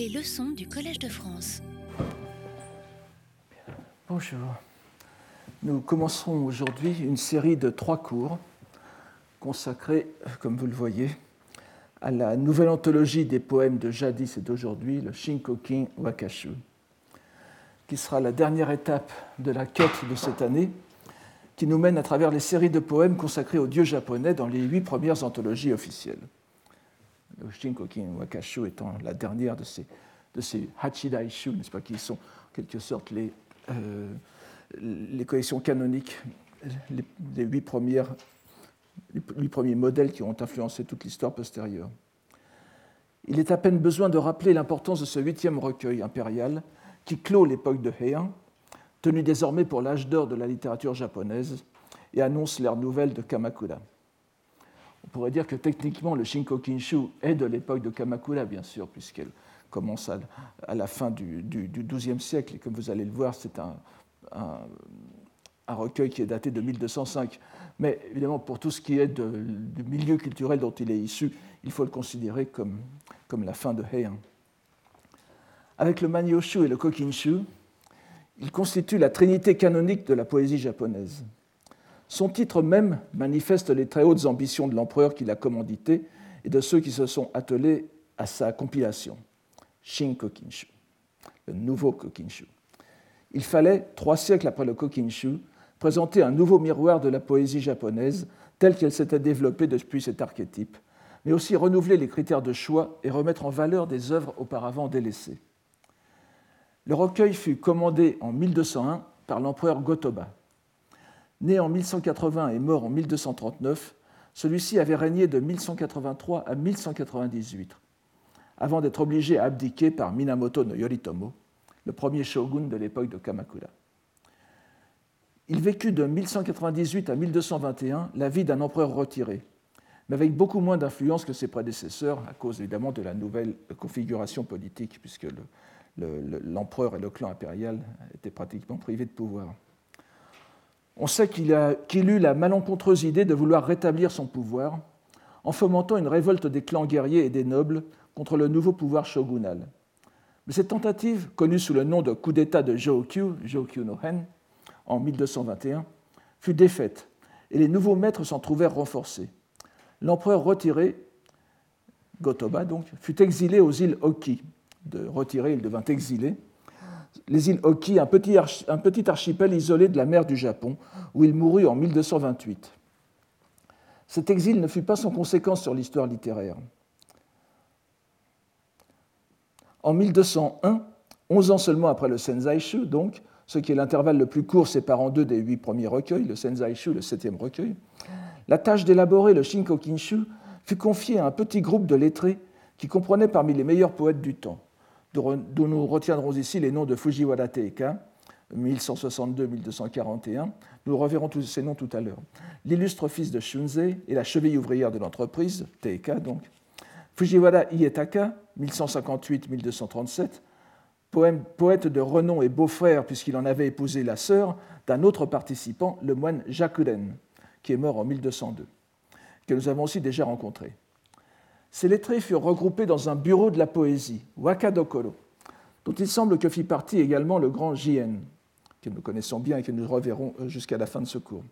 Les leçons du Collège de France. Bonjour. Nous commencerons aujourd'hui une série de trois cours consacrés, comme vous le voyez, à la nouvelle anthologie des poèmes de jadis et d'aujourd'hui, le Shinkokin Wakashu, qui sera la dernière étape de la quête de cette année, qui nous mène à travers les séries de poèmes consacrés aux dieux japonais dans les huit premières anthologies officielles. Le Shinkokin Wakashu étant la dernière de ces, de ces Hachidaishu, n'est-ce pas, qui sont en quelque sorte les, euh, les collections canoniques, les, les huit premières les huit premiers modèles qui ont influencé toute l'histoire postérieure. Il est à peine besoin de rappeler l'importance de ce huitième recueil impérial qui clôt l'époque de Heian, tenu désormais pour l'âge d'or de la littérature japonaise, et annonce l'ère nouvelle de Kamakura. On pourrait dire que techniquement le Shinkokinshu est de l'époque de Kamakura, bien sûr, puisqu'elle commence à, la fin du, du, XIIe siècle, et comme vous allez le voir, c'est un, recueil qui est daté de 1205. Mais évidemment, pour tout ce qui est du milieu culturel dont il est issu, il faut le considérer comme, comme la fin de Heian. Avec le Manyoshu et le Kokinshu, il constitue la trinité canonique de la poésie japonaise. Son titre même manifeste les très hautes ambitions de l'empereur qui l'a commandité et de ceux qui se sont attelés à sa compilation. Shin Kokinshu, le nouveau Kokinshu. Il fallait, trois siècles après le Kokinshu, présenter un nouveau miroir de la poésie japonaise telle qu'elle s'était développée depuis cet archétype, mais aussi renouveler les critères de choix et remettre en valeur des œuvres auparavant délaissées. Le recueil fut commandé en 1201 par l'empereur Gotoba. Né en 1180 et mort en 1239, celui-ci avait régné de 1183 à 1198, avant d'être obligé à abdiquer par Minamoto no Yoritomo, le premier shogun de l'époque de Kamakura. Il vécut de 1198 à 1221 la vie d'un empereur retiré, mais avec beaucoup moins d'influence que ses prédécesseurs, à cause évidemment de la nouvelle configuration politique, puisque l'empereur le, le, et le clan impérial étaient pratiquement privés de pouvoir. On sait qu'il qu eut la malencontreuse idée de vouloir rétablir son pouvoir en fomentant une révolte des clans guerriers et des nobles contre le nouveau pouvoir shogunal. Mais cette tentative, connue sous le nom de coup d'État de Jōkyu, Jōkyu no Hen, en 1221, fut défaite et les nouveaux maîtres s'en trouvèrent renforcés. L'empereur retiré, Gotoba donc, fut exilé aux îles Oki. De retiré, il devint exilé. Les îles Oki, un petit, archipel isolé de la mer du Japon, où il mourut en 1228. Cet exil ne fut pas sans conséquence sur l'histoire littéraire. En 1201, onze ans seulement après le Senzaishu, donc, ce qui est l'intervalle le plus court séparant deux des huit premiers recueils, le Senzaishu, le septième recueil, la tâche d'élaborer le Shinkokinshu fut confiée à un petit groupe de lettrés qui comprenait parmi les meilleurs poètes du temps, dont nous retiendrons ici les noms de Fujiwara Teika, 1162-1241. Nous reverrons tous ces noms tout à l'heure. L'illustre fils de Shunzei et la cheville ouvrière de l'entreprise, Teika donc. Fujiwara Ietaka, 1158-1237, poète de renom et beau-frère puisqu'il en avait épousé la sœur d'un autre participant, le moine Jakuren, qui est mort en 1202, que nous avons aussi déjà rencontré. Ces lettrés furent regroupés dans un bureau de la poésie, Wakadokoro, dont il semble que fit partie également le grand Jien, que nous connaissons bien et que nous reverrons jusqu'à la fin de ce cours,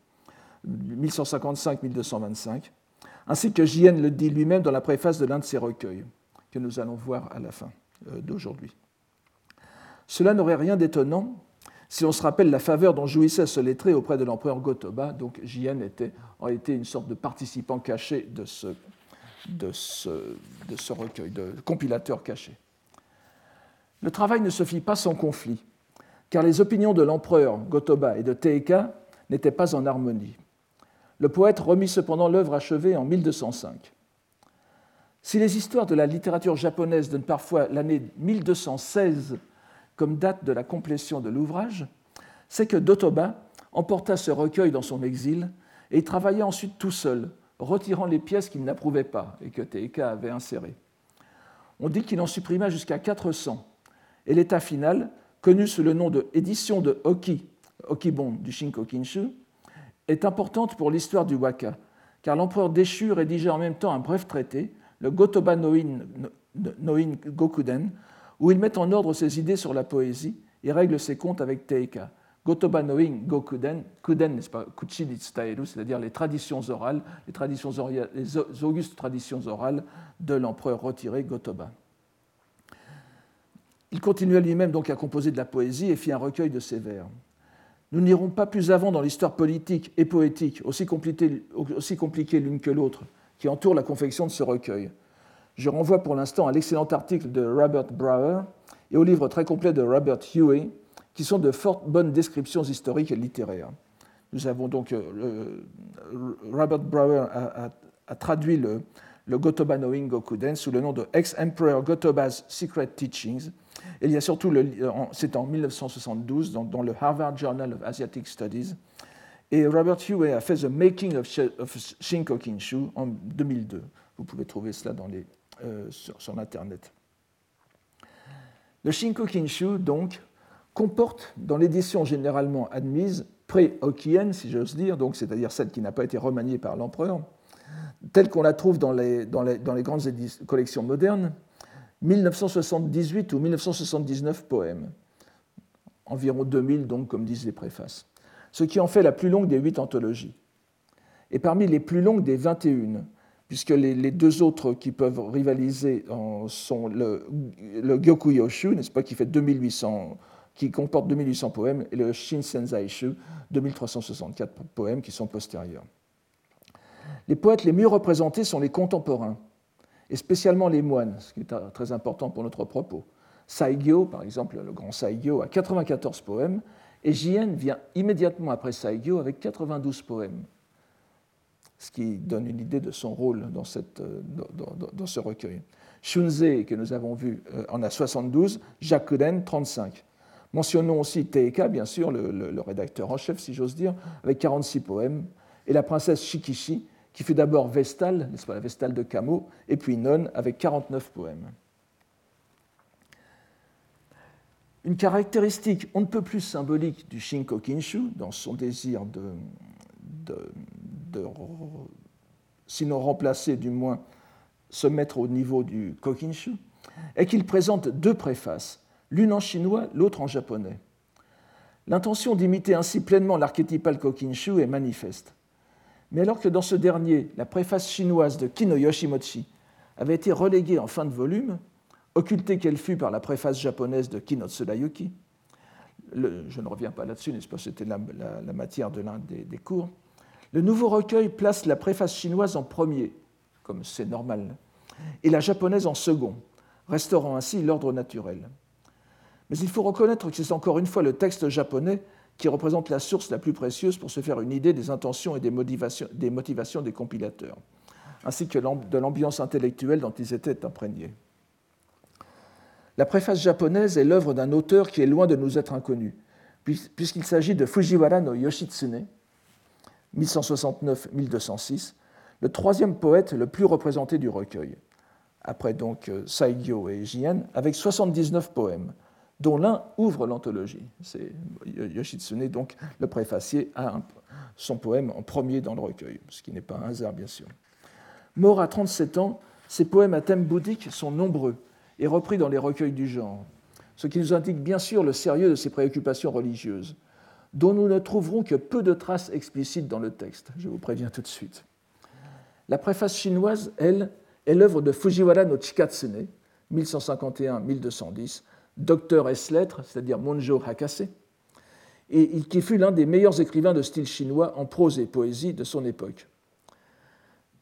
1155-1225, ainsi que Jien le dit lui-même dans la préface de l'un de ses recueils, que nous allons voir à la fin d'aujourd'hui. Cela n'aurait rien d'étonnant si on se rappelle la faveur dont jouissait ce lettré auprès de l'empereur Gotoba. Donc Jien était, a été une sorte de participant caché de ce, de ce, recueil, de compilateur caché. Le travail ne se fit pas sans conflit, car les opinions de l'empereur Gotoba et de Teika n'étaient pas en harmonie. Le poète remit cependant l'œuvre achevée en 1205. Si les histoires de la littérature japonaise donnent parfois l'année 1216 comme date de la complétion de l'ouvrage, c'est que Dotoba emporta ce recueil dans son exil et y travailla ensuite tout seul, retirant les pièces qu'il n'approuvait pas et que Teika avait insérées. On dit qu'il en supprima jusqu'à 400, et l'état final, connu sous le nom de édition de Oki, Okibon du Shinkokinshu, est importante pour l'histoire du waka, car l'empereur déchu rédigea en même temps un bref traité, le Gotoba Noin, Noin Gokuden, où il met en ordre ses idées sur la poésie et règle ses comptes avec Teika. Gotoba noing gokuden, kuden, n'est-ce pas, kuchi c'est-à-dire les traditions orales, les, traditions les augustes traditions orales de l'empereur retiré Gotoba. Il continua lui-même donc à composer de la poésie et fit un recueil de ses vers. Nous n'irons pas plus avant dans l'histoire politique et poétique, aussi compliquée l'une que l'autre, qui entoure la confection de ce recueil. Je renvoie pour l'instant à l'excellent article de Robert Brower et au livre très complet de Robert Huey, qui sont de fortes bonnes descriptions historiques et littéraires. Nous avons donc euh, Robert Brower a, traduit le, Gotoba Knowing Gokuden sous le nom de Ex-Emperor Gotoba's Secret Teachings. Il y a surtout, c'est en 1972 dans, le Harvard Journal of Asiatic Studies. Et Robert Huey a fait The Making of, Shinko Kinshu en 2002. Vous pouvez trouver cela euh, sur, sur, Internet. Le Shinko Kinshu, donc, comporte dans l'édition généralement admise, pré-Okien, si j'ose dire, c'est-à-dire celle qui n'a pas été remaniée par l'empereur, telle qu'on la trouve dans les, dans les, dans les grandes collections modernes, 1978 ou 1979 poèmes, environ 2000 donc, comme disent les préfaces, ce qui en fait la plus longue des huit anthologies. Et parmi les plus longues des 21, puisque les, deux autres qui peuvent rivaliser sont le, le Gyokuyoshu, n'est-ce pas, qui fait 2800 qui comporte 2800 poèmes, et le Shinsenzaishu, 2364 poèmes qui sont postérieurs. Les poètes les mieux représentés sont les contemporains, et spécialement les moines, ce qui est très important pour notre propos. Saigyo, par exemple, le grand Saigyo, a 94 poèmes, et Jien vient immédiatement après Saigyo avec 92 poèmes, ce qui donne une idée de son rôle dans, ce recueil. Shunzei, que nous avons vu, euh, en a 72, Jakuden, 35. Mentionnons aussi Teika, bien sûr, le, rédacteur en chef, si j'ose dire, avec 46 poèmes, et la princesse Shikishi, qui fut d'abord Vestale, n'est-ce pas, la Vestale de Kamo, et puis Non, avec 49 poèmes. Une caractéristique on ne peut plus symbolique du Shinko Kinshu, dans son désir de, de sinon remplacer, du moins se mettre au niveau du Kokinshu, est qu'il présente deux préfaces l'une en chinois, l'autre en japonais. L'intention d'imiter ainsi pleinement l'archétypal Kokinshu est manifeste. Mais alors que dans ce dernier, la préface chinoise de Kino Yoshimochi avait été reléguée en fin de volume, occultée qu'elle fut par la préface japonaise de Kino Tsurayuki, je ne reviens pas là-dessus, n'est-ce pas, c'était la, matière de l'un des, des cours, le nouveau recueil place la préface chinoise en premier, comme c'est normal, et la japonaise en second, restaurant ainsi l'ordre naturel. Mais il faut reconnaître que c'est encore une fois le texte japonais qui représente la source la plus précieuse pour se faire une idée des intentions et des motivations des, compilateurs, ainsi que de l'ambiance intellectuelle dont ils étaient imprégnés. La préface japonaise est l'œuvre d'un auteur qui est loin de nous être inconnu, puisqu'il s'agit de Fujiwara no Yoshitsune, 1169-1206, le troisième poète le plus représenté du recueil, après donc euh, Saigyo et Jien, avec 79 poèmes, dont l'un ouvre l'anthologie. C'est Yoshitsune, donc le préfacier, a son poème en premier dans le recueil, ce qui n'est pas un hasard, bien sûr. Mort à 37 ans, ses poèmes à thème bouddhique sont nombreux et repris dans les recueils du genre, ce qui nous indique bien sûr le sérieux de ses préoccupations religieuses, dont nous ne trouverons que peu de traces explicites dans le texte, je vous préviens tout de suite. La préface chinoise, elle, est l'œuvre de Fujiwara no Chikatsune, 1151-1210, docteur S-lettres, c'est-à-dire Monjo Hakase, et qui fut l'un des meilleurs écrivains de style chinois en prose et poésie de son époque.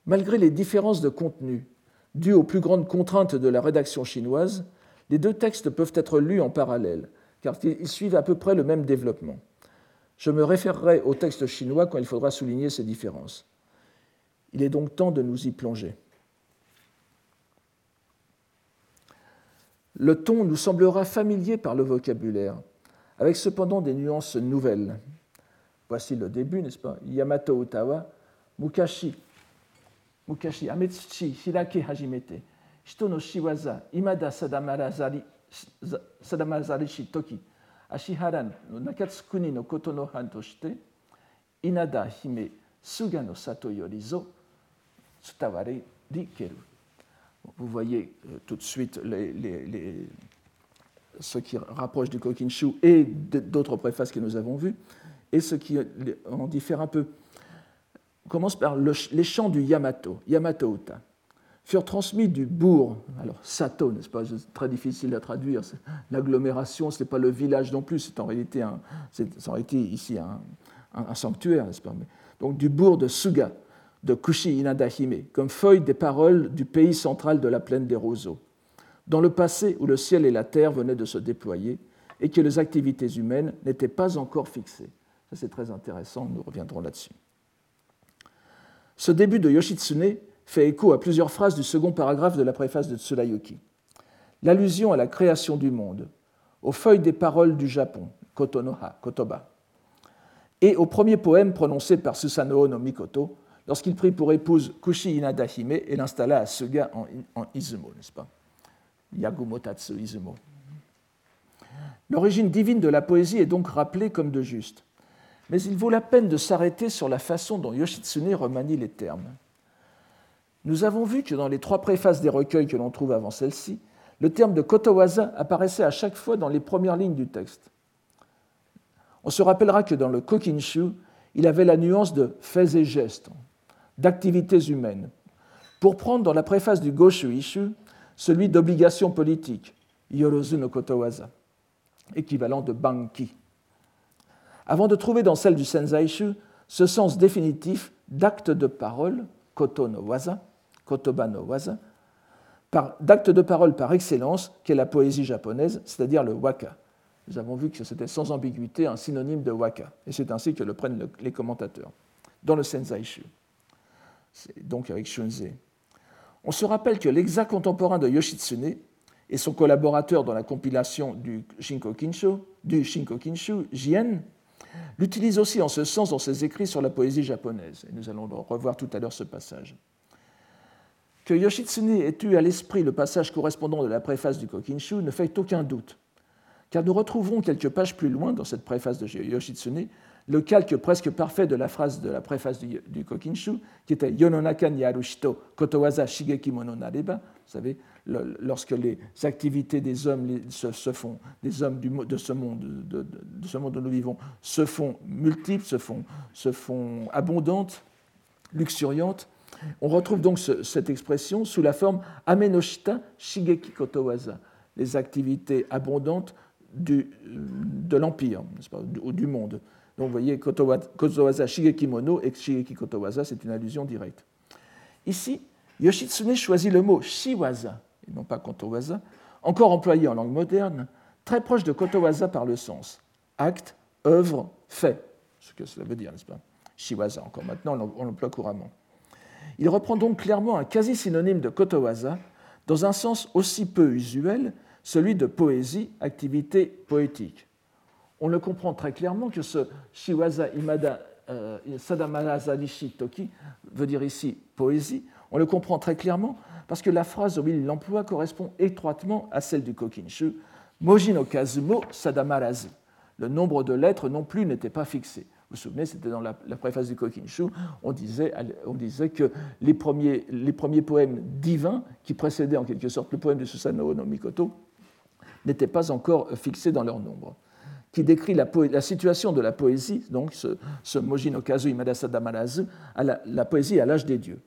Malgré les différences de contenu dues aux plus grandes contraintes de la rédaction chinoise, les deux textes peuvent être lus en parallèle, car ils suivent à peu près le même développement. Je me référerai au texte chinois quand il faudra souligner ces différences. Il est donc temps de nous y plonger. Le ton nous semblera familier par le vocabulaire, avec cependant des nuances nouvelles. Voici le début, n'est-ce pas? Yamato Utawa, Mukashi, Mukashi, Ametsuchi, Hirake Hajimete, Shito no Shiwaza, Imada Sadamarazari, Sadamarazari Toki, Ashihara no Nakatsukuni no Koto no Inada Hime Suga no Sato Yorizo, Tsutaware Rikeru. Vous voyez euh, tout de suite ce qui rapproche du Kokinshu et d'autres préfaces que nous avons vues, et ce qui en diffère un peu. On commence par les chants du Yamato, Yamato Uta, furent transmis du bourg, alors Sato, n'est-ce pas, très difficile à traduire, l'agglomération, ce n'est pas le village non plus, c'est en réalité, un, ici un, sanctuaire, n'est-ce pas? Donc du bourg de Suga, de Kushi Inadahime, comme feuille des paroles du pays central de la plaine des roseaux dans le passé où le ciel et la terre venaient de se déployer et que les activités humaines n'étaient pas encore fixées. Ça, c'est très intéressant, nous reviendrons là-dessus. Ce début de Yoshitsune fait écho à plusieurs phrases du second paragraphe de la préface de Tsurayuki. L'allusion à la création du monde, aux feuilles des paroles du Japon, Kotonoha, Kotoba, et au premier poème prononcé par Susanoo no Mikoto lorsqu'il prit pour épouse Kushi Inadahime et l'installa à Suga en Izumo, n'est-ce pas? Yagumotatsu Izumo. L'origine divine de la poésie est donc rappelée comme de juste, mais il vaut la peine de s'arrêter sur la façon dont Yoshitsune remanie les termes. Nous avons vu que dans les trois préfaces des recueils que l'on trouve avant celle-ci, le terme de kotowaza apparaissait à chaque fois dans les premières lignes du texte. On se rappellera que dans le Kokinshu, il avait la nuance de faits et gestes, d'activités humaines. Pour prendre dans la préface du Goshu Ishu, celui d'obligation politique, Yorozu no Kotowaza, équivalent de Banki. Avant de trouver dans celle du Senzaishu ce sens définitif d'acte de parole, Koto no Waza, Kotoba no Waza, d'acte de parole par excellence qu'est la poésie japonaise, c'est-à-dire le waka. Nous avons vu que c'était sans ambiguïté un synonyme de waka, et c'est ainsi que le prennent les commentateurs, dans le Senzaishu, donc avec Shunze. On se rappelle que l'exact contemporain de Yoshitsune et son collaborateur dans la compilation du Shinko Kinshu, du Shinko Kinshu, Jien, l'utilisent aussi en ce sens dans ses écrits sur la poésie japonaise. Et nous allons revoir tout à l'heure ce passage. Que Yoshitsune ait eu à l'esprit le passage correspondant de la préface du Kokinshu ne fait aucun doute, car nous retrouverons quelques pages plus loin dans cette préface de Yoshitsune le calque presque parfait de la phrase de la préface du, Kokinshu, qui était Yononaka ni arushito kotowaza shigeki mono nareba. Vous savez, lorsque les activités des hommes se, font, des hommes de, ce monde, de, ce monde où nous vivons, se font multiples, se font, se font abondantes, luxuriantes, on retrouve donc cette expression sous la forme amenoshita shigeki kotowaza, les activités abondantes de l'empire, ou du monde. Donc vous voyez, Kotowaza Shigeki Mono et Shigeki Kotowaza, c'est une allusion directe. Ici, Yoshitsune choisit le mot Shiwaza, et non pas Kotowaza, encore employé en langue moderne, très proche de Kotowaza par le sens. Acte, œuvre, fait. Ce que cela veut dire, n'est-ce pas? Shiwaza, encore maintenant, on l'emploie couramment. Il reprend donc clairement un quasi-synonyme de Kotowaza, dans un sens aussi peu usuel, celui de poésie, activité poétique on le comprend très clairement que ce Shiwaza Imada euh, Toki veut dire ici poésie. On le comprend très clairement parce que la phrase où il l'emploie correspond étroitement à celle du Kokinshu Moji no Kazumo Sadamarazu. Le nombre de lettres non plus n'était pas fixé. Vous vous souvenez, c'était dans la, préface du Kokinshu, on disait, que les premiers, les premiers, poèmes divins, qui précédaient en quelque sorte le poème de Susanoo no Mikoto, n'étaient pas encore fixés dans leur nombre qui décrit la, situation de la poésie, donc ce, ce Mojino Kazu Imadasada à la, poésie à l'âge des dieux.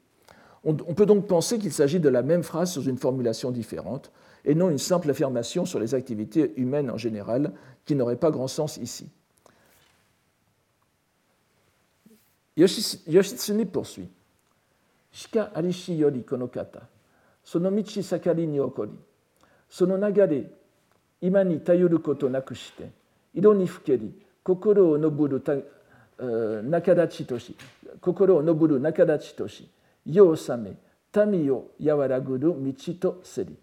On, peut donc penser qu'il s'agit de la même phrase sous une formulation différente, et non une simple affirmation sur les activités humaines en général, qui n'aurait pas grand sens ici. Yoshitsune poursuit. Shika arishi yori konokata, sonomichi sakari ni okori, sono nagare ima ni tayoru koto nakushite, 色にふけり心をのぶるた、えー、仲立ちとし心をのぶる仲立ちとし世を治め民を和らぐる道とせり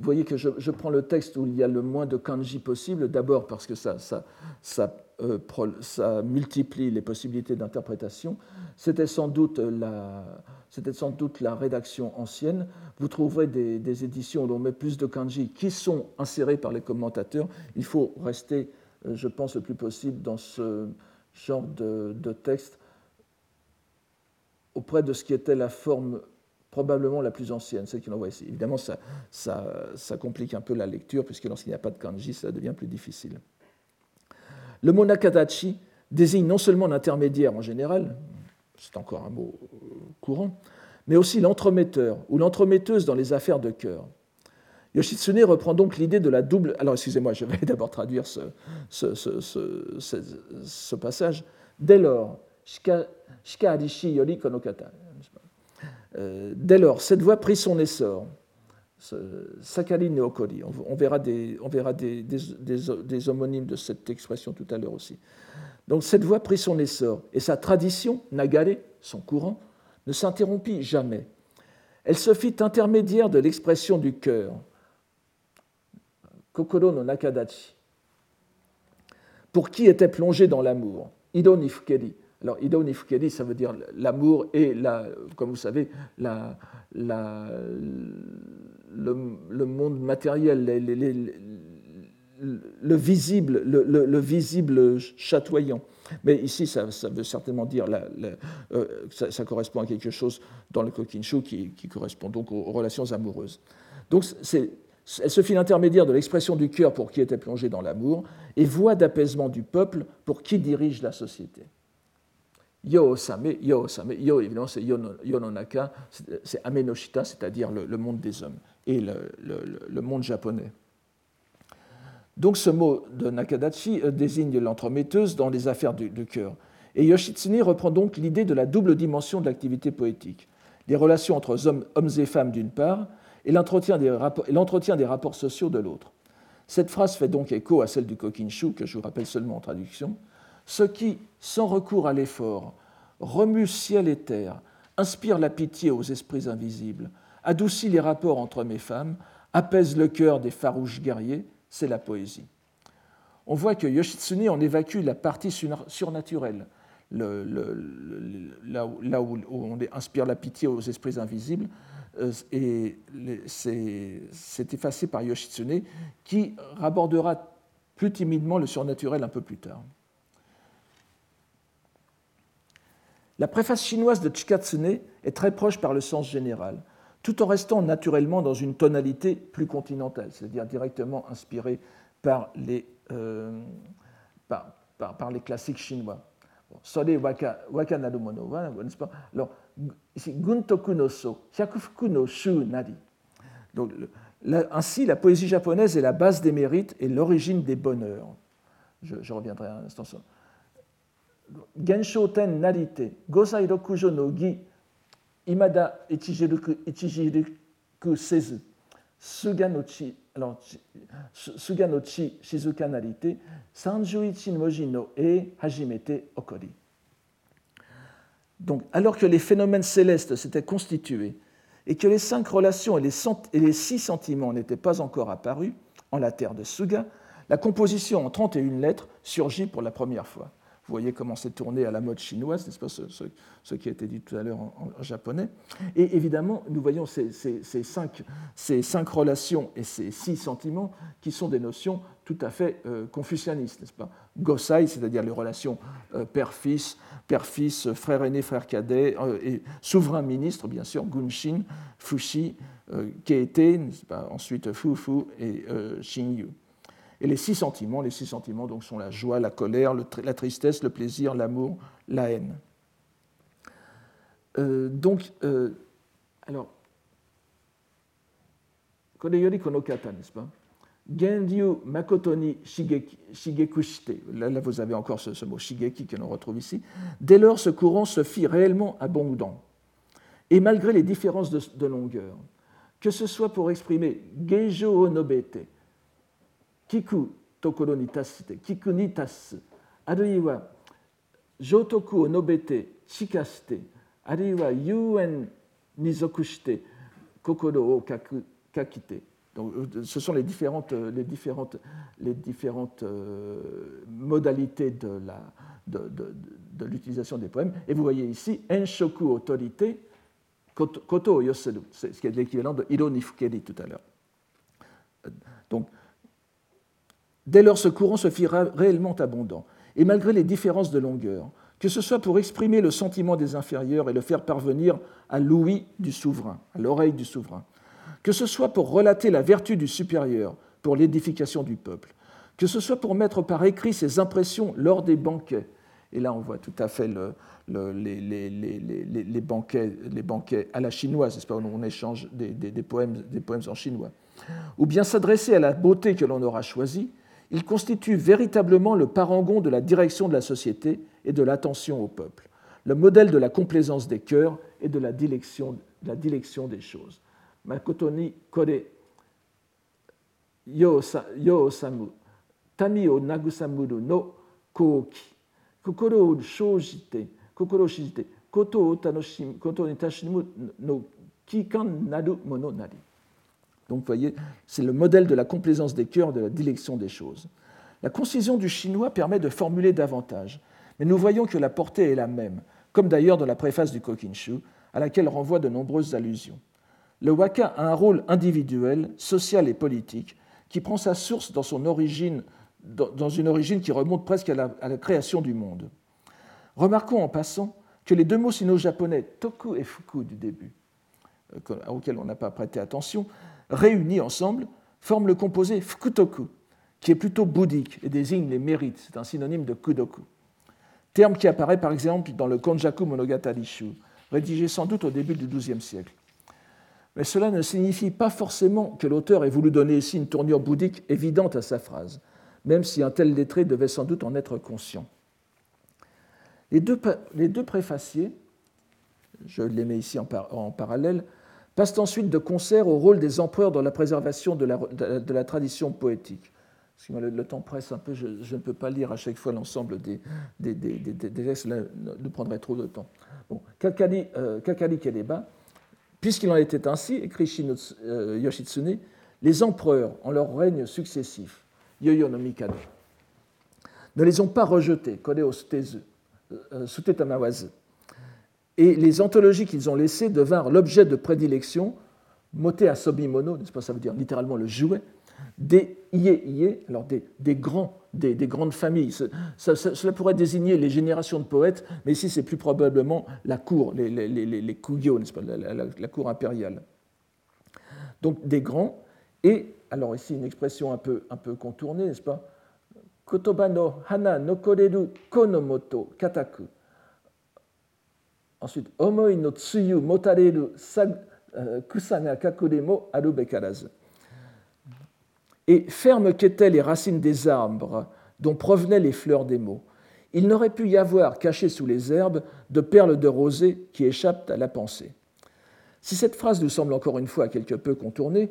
Vous voyez que je, je, prends le texte où il y a le moins de kanji possible, d'abord parce que ça, ça, ça, euh, ça multiplie les possibilités d'interprétation. C'était sans, doute la, sans doute la rédaction ancienne. Vous trouverez des, éditions où l'on met plus de kanji qui sont insérés par les commentateurs. Il faut rester, euh, je pense, le plus possible dans ce genre de, texte auprès de ce qui était la forme probablement la plus ancienne, celle qu'on voit ici. Évidemment, ça, ça, complique un peu la lecture, puisque lorsqu'il n'y a pas de kanji, ça devient plus difficile. Le mot nakadachi désigne non seulement l'intermédiaire en général, c'est encore un mot courant, mais aussi l'entremetteur ou l'entremetteuse dans les affaires de cœur. Yoshitsune reprend donc l'idée de la double. Alors, excusez-moi, je vais d'abord traduire ce, passage. Dès lors, yori konokata. Euh, dès lors, cette voie prit son essor. Sakari Neokori. On verra, des, homonymes de cette expression tout à l'heure aussi. Donc cette voie prit son essor et sa tradition, Nagare, son courant, ne s'interrompit jamais. Elle se fit intermédiaire de l'expression du cœur, Kokoro no Nakadachi, pour qui était plongé dans l'amour, Ido Nifukeri. Alors, Ido Nifukeri, ça veut dire l'amour et, la, comme vous savez, la, le, monde matériel, le, visible, le, visible chatoyant. Mais ici, ça, veut certainement dire, euh, ça, correspond à quelque chose dans le Kokinshu qui, correspond donc aux, relations amoureuses. Donc, elle se fit l'intermédiaire de l'expression du cœur pour qui était plongé dans l'amour et voix d'apaisement du peuple pour qui dirige la société. Yo Same, Yo Same, Yo évidemment c'est Yononaka, c'est Amenoshita, c'est-à-dire le, monde des hommes et le monde japonais. Donc ce mot de Nakadachi euh, désigne l'entremetteuse dans les affaires du, cœur. Et Yoshitsune reprend donc l'idée de la double dimension de l'activité poétique, les relations entre hommes, et femmes d'une part, et l'entretien des, des, rapports sociaux de l'autre. Cette phrase fait donc écho à celle du Kokinshu, que je vous rappelle seulement en traduction. Ce qui, sans recours à l'effort, remue ciel et terre, inspire la pitié aux esprits invisibles, adoucit les rapports entre hommes et femmes, apaise le cœur des farouches guerriers, c'est la poésie. On voit que Yoshitsune en évacue la partie surnaturelle, là, où, on inspire la pitié aux esprits invisibles, euh, et c'est effacé par Yoshitsune, qui rabordera plus timidement le surnaturel un peu plus tard. La préface chinoise de Chikatsune est très proche par le sens général tout en restant naturellement dans une tonalité plus continentale, c'est-à-dire directement inspirée par les, euh, par, les classiques chinois. Sore waka, waka naru mono n'est-ce pas? Alors, ici, guntoku no so, hyakufuku no shu nari. Donc, ainsi, la poésie japonaise est la base des mérites et l'origine des bonheurs. Je, je, reviendrai un instant sur Genshoten narite, gosai rokujo no gi, Imada Ichijiruku, alors, Moji no E Hajimete Okori. Donc, alors que les phénomènes célestes s'étaient constitués et que les cinq relations et les, et les six sentiments n'étaient pas encore apparus en la terre de Suga, la composition en 31 lettres surgit pour la première fois. Vous voyez comment c'est tourné à la mode chinoise, n'est-ce pas, ce, qui a été dit tout à l'heure en, japonais. Et évidemment, nous voyons ces, cinq, relations et ces six sentiments qui sont des notions tout à fait euh, confucianistes, n'est-ce pas Gosai, c'est-à-dire les relations euh, père-fils, père-fils, frère aîné, frère cadet, euh, et souverain ministre, bien sûr, Gunshin, Fushi, Keite, ensuite Fufu et Shinyu. Et les six sentiments, les six sentiments donc, sont la joie, la colère, la tristesse, le plaisir, l'amour, la haine. Euh, donc, euh, alors, Kodeyori Konokata, n'est-ce pas? Gendyu Makotoni Shigekushite. Là, là, vous avez encore ce, mot Shigeki que l'on retrouve ici. Dès lors, ce courant se fit réellement abondant. Et malgré les différences de, de longueur, que ce soit pour exprimer Geijo Onobete, kiku tokoro ni tasite, kiku ni tasu, aruiwa jotoku o nobete chikashite, aruiwa yuen ni zokushite, kokoro o kaku, kakite. Donc, euh, ce sont les différentes, les différentes, les différentes euh, modalités de, la, de, de, de l'utilisation des poèmes. Et vous voyez ici, enshoku autorité, koto o yoseru, ce qui est l'équivalent de hiro nifukeri tout à l'heure. Dès lors, ce courant se fit réellement abondant, et malgré les différences de longueur, que ce soit pour exprimer le sentiment des inférieurs et le faire parvenir à l'ouïe du souverain, à l'oreille du souverain, que ce soit pour relater la vertu du supérieur pour l'édification du peuple, que ce soit pour mettre par écrit ses impressions lors des banquets. Et là, on voit tout à fait les, banquets, à la chinoise, n'est-ce on échange des poèmes en chinois. Ou bien s'adresser à la beauté que l'on aura choisie, il constitue véritablement le parangon de la direction de la société et de l'attention au peuple, le modèle de la complaisance des cœurs et de la dilection, de la des choses. Makotoni kore yo samu tami o nagusamuru no koki kokoro o shojite kokoro shijite koto o tanoshimu koto ni tashimu no kikan naru mono nari donc, vous voyez, c'est le modèle de la complaisance des cœurs, de la dilection des choses. La concision du chinois permet de formuler davantage, mais nous voyons que la portée est la même, comme d'ailleurs dans la préface du Kokinshu, à laquelle renvoient de nombreuses allusions. Le waka a un rôle individuel, social et politique, qui prend sa source dans, son origine, dans une origine qui remonte presque à la, création du monde. Remarquons en passant que les deux mots sino-japonais toku et fuku du début, euh, auxquels on n'a pas prêté attention, réunis ensemble, forment le composé fukutoku, qui est plutôt bouddhique et désigne les mérites. C'est un synonyme de kudoku. Terme qui apparaît par exemple dans le Konjaku Monogatari Shu, rédigé sans doute au début du XIIe siècle. Mais cela ne signifie pas forcément que l'auteur ait voulu donner ici une tournure bouddhique évidente à sa phrase, même si un tel lettré devait sans doute en être conscient. Les deux, les préfaciers, je les mets ici en parallèle, passent ensuite de concert au rôle des empereurs dans la préservation de la, tradition poétique. Le, temps presse un peu, je, ne peux pas lire à chaque fois l'ensemble des, des, des, cela nous prendrait trop de temps. Kakali, euh, puisqu'il en était ainsi, écrit euh, Yoshitsune, les empereurs, en leur règne successif, Yoyo no Mikado, ne les ont pas rejetés, Kode Sutezu, euh, Sutetamawazu, et les anthologies qu'ils ont laissées devinrent l'objet de prédilection, moté à sobimono, n'est-ce pas, ça veut dire littéralement le jouet, des ié alors des, des grands, des, des, grandes familles. cela pourrait désigner les générations de poètes, mais ici c'est plus probablement la cour, les, les, les, les n'est-ce pas, la, cour impériale. Donc des grands, et alors ici une expression un peu, un peu contournée, n'est-ce pas Kotoba no hana no koreru konomoto kataku. Ensuite, omoi no tsuyu motareru euh, kusanga kakure mo aru bekarazu. Et fermes qu'étaient les racines des arbres dont provenaient les fleurs des mots, il n'aurait pu y avoir, cachées sous les herbes, de perles de rosée qui échappent à la pensée. Si cette phrase nous semble encore une fois quelque peu contournée,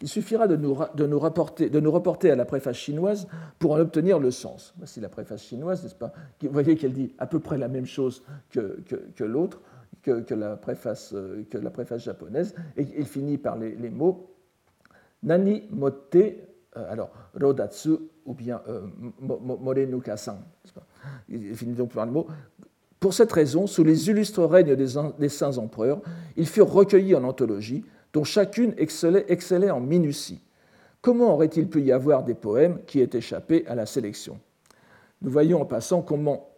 il suffira de nous, reporter à la préface chinoise pour en obtenir le sens. Voici la préface chinoise, n'est-ce pas Vous voyez qu'elle dit à peu près la même chose que, l'autre, que, que, la préface, japonaise, et il finit par les, mots Nani motte, euh, alors Rodatsu ou bien euh, Morenuka-san. Il finit donc par le mot. Pour cette raison, sous les illustres règnes des saints empereurs, ils furent recueillis en anthologie dont chacune excellait, en minutie. Comment aurait-il pu y avoir des poèmes qui aient échappé à la sélection? Nous voyons en passant comment,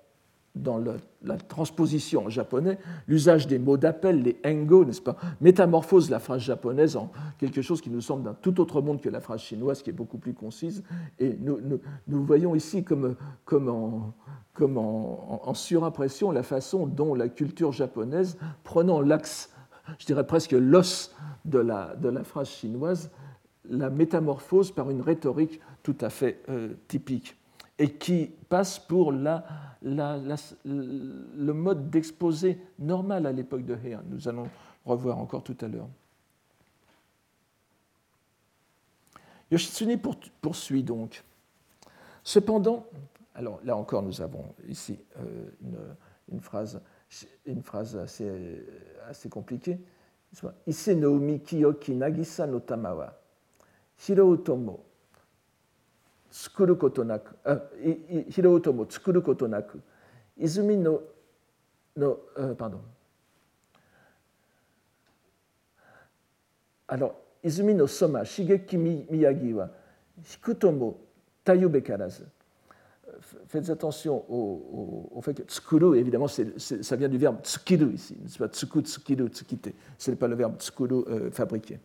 dans la transposition en japonais, l'usage des mots d'appel, les engo, n'est-ce pas, métamorphose la phrase japonaise en quelque chose qui nous semble d'un tout autre monde que la phrase chinoise, qui est beaucoup plus concise. Et nous, voyons ici, comme, en, surimpression, la façon dont la culture japonaise, prenant l'axe, je dirais presque l'os de la, de la phrase chinoise la métamorphose par une rhétorique tout à fait euh, typique et qui passe pour la, le mode d'exposé normal à l'époque de Heian. Nous allons revoir encore tout à l'heure. Yoshitsune poursuit donc. Cependant, alors là encore, nous avons ici euh, une, phrase, une phrase assez, assez compliquée. Ise no umi kiyoki nagisa no tamawa. Hirou tomo tsukuru koto naku. Ah, hirou tsukuru koto naku. Izumi no. Euh, pardon. Alors, Izumi no soma shigeki miyagi wa hikutomo tayube karazu faites attention au, fait que tsukuru, évidemment, ça vient du verbe tsukiru ici, c'est pas tsuku, tsukite, ce n'est pas le verbe tsukuru euh, fabriqué.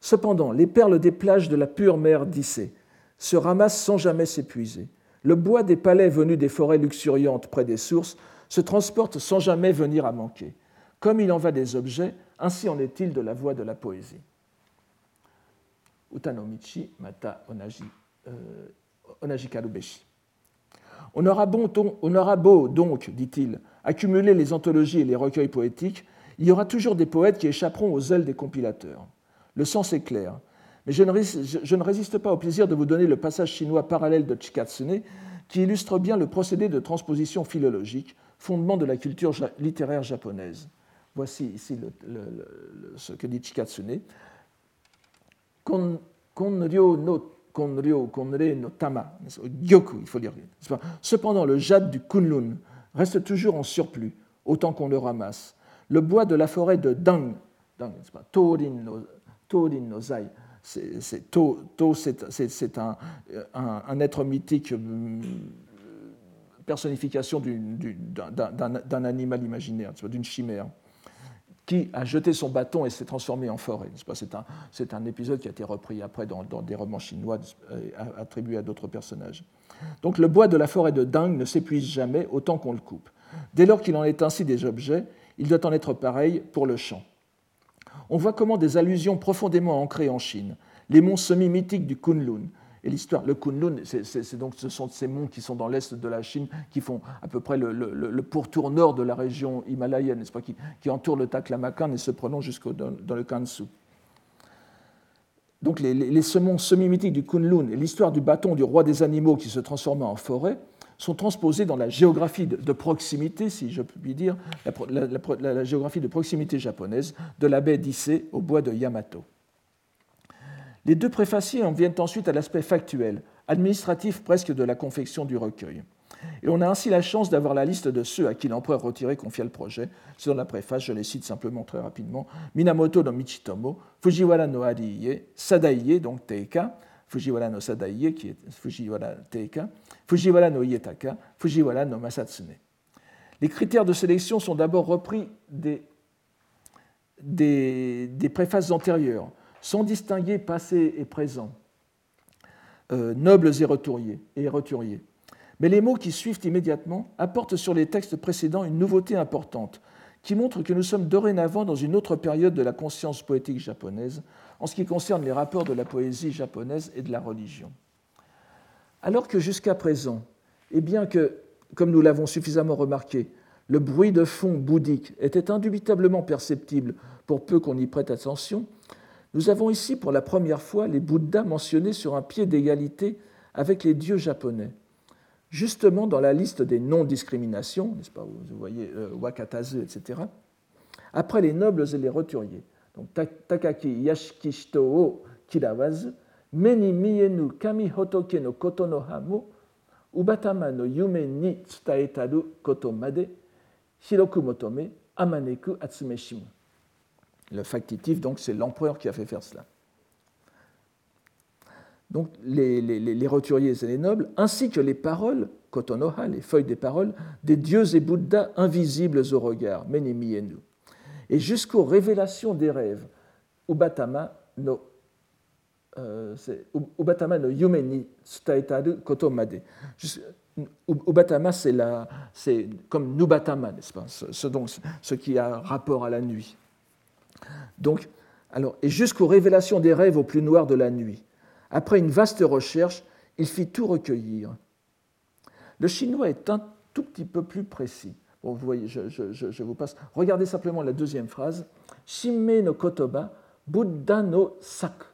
Cependant, les perles des plages de la pure mer d'Issée se ramassent sans jamais s'épuiser. Le bois des palais venus des forêts luxuriantes près des sources se transporte sans jamais venir à manquer. Comme il en va des objets, ainsi en est-il de la voix de la poésie. Utanomichi Mata Onaji, On aura, on aura beau, donc, dit-il, accumuler les anthologies et les recueils poétiques, il y aura toujours des poètes qui échapperont aux ailes des compilateurs. Le sens est clair. Mais je ne, résiste pas au plaisir de vous donner le passage chinois parallèle de Chikatsune qui illustre bien le procédé de transposition philologique, fondement de la culture littéraire japonaise. Voici ici ce que dit Chikatsune. No konryo, konre no tama, gyoku, il faut dire. Cependant, le jade du kunlun reste toujours en surplus, autant qu'on le ramasse. Le bois de la forêt de Dang, Dang no Torin no Zai, c'est un, un, être mythique, euh, personnification d'un animal imaginaire, d'une chimère qui a jeté son bâton et s'est transformé en forêt. C'est un, un, épisode qui a été repris après dans, des romans chinois euh, attribués à d'autres personnages. Donc le bois de la forêt de Ding ne s'épuise jamais autant qu'on le coupe. Dès lors qu'il en est ainsi des objets, il doit en être pareil pour le champ. On voit comment des allusions profondément ancrées en Chine, les monts semi-mythiques du Kunlun, et l'histoire, le Kunlun, donc, ce sont ces monts qui sont dans l'est de la Chine, qui font à peu près le, pourtour nord de la région himalayenne, qui, qui, entourent le Taklamakan et se prolongent jusqu'au dans, le Kansu. Donc les, les, semi-mythiques du Kunlun et l'histoire du bâton du roi des animaux qui se transforma en forêt sont transposés dans la géographie de, proximité, si je puis dire, la, la géographie de proximité japonaise de la baie d'Issé au bois de Yamato. Les deux préfaciers en viennent ensuite à l'aspect factuel, administratif presque de la confection du recueil. Et on a ainsi la chance d'avoir la liste de ceux à qui l'empereur retiré confia le projet. C'est la préface, je les cite simplement très rapidement. Minamoto no Michitomo, Fujiwara no Ariie, Sadaiye, donc Teika, Fujiwara no Sadaiye, qui est Fujiwara Teika, Fujiwara no Ietaka, Fujiwara no Masatsune. Les critères de sélection sont d'abord repris des préfaces antérieures sont distingués passé et présent, euh, nobles et roturiers, et roturiers. Mais les mots qui suivent immédiatement apportent sur les textes précédents une nouveauté importante, qui montre que nous sommes dorénavant dans une autre période de la conscience poétique japonaise, en ce qui concerne les rapports de la poésie japonaise et de la religion. Alors que jusqu'à présent, et bien que, comme nous l'avons suffisamment remarqué, le bruit de fond bouddhique était indubitablement perceptible pour peu qu'on y prête attention, nous avons ici pour la première fois les Bouddhas mentionnés sur un pied d'égalité avec les dieux japonais. Justement dans la liste des non-discriminations, n'est-ce pas, vous voyez euh, Wakatazu, etc., après les nobles et les roturiers. Donc Takaki Yashiki Shito Kirawazu, Meni Mienu Kami Hotoke no Koto no Hamu, Ubatama no Yume ni Tsutaetaru Koto Hiroku Motome, Amaneku Atsumeshimu. Le factitif, donc, c'est l'empereur qui a fait faire cela. Donc, les, roturiers et les nobles, ainsi que les paroles, kotonoha, les feuilles des paroles, des dieux et bouddhas invisibles au regard, menemi Et jusqu'aux révélations des rêves, ubatama no euh, Ubatama no Yumeni Tsutaetaru Kotomade. Ubatama, c'est comme Nubatama, n'est-ce pas? Ce, donc, ce qui a rapport à la nuit. Donc, alors, et jusqu'aux révélations des rêves au plus noir de la nuit. Après une vaste recherche, il fit tout recueillir. Le chinois est un tout petit peu plus précis. Bon, vous voyez, je, vous passe. Regardez simplement la deuxième phrase. Shimme no kotoba, Buddha no saku.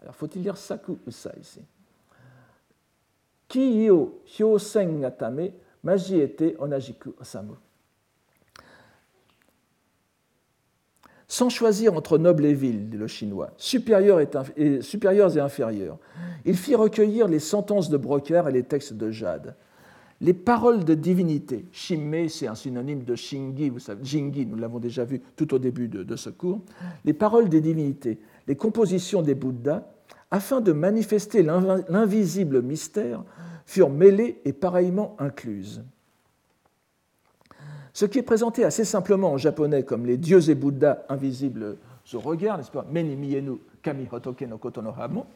Alors, faut-il dire saku ou ça ici? Ki yo hyosen gatame, majiete onajiku osamu. Sans choisir entre nobles et dit le chinois, supérieurs et, inférieurs. Il fit recueillir les sentences de Broker et les textes de Jade. Les paroles de divinité, Shimme, c'est un synonyme de Shingi, vous savez, Jingi, nous l'avons déjà vu tout au début de, ce cours. Les paroles des divinités, les compositions des Bouddhas, afin de manifester l'invisible mystère, furent mêlées et pareillement incluses. Ce qui est présenté assez simplement en japonais comme les dieux et Bouddhas invisibles au regard, n'est-ce pas? Meni mienu kami hotoke no koto no hamo.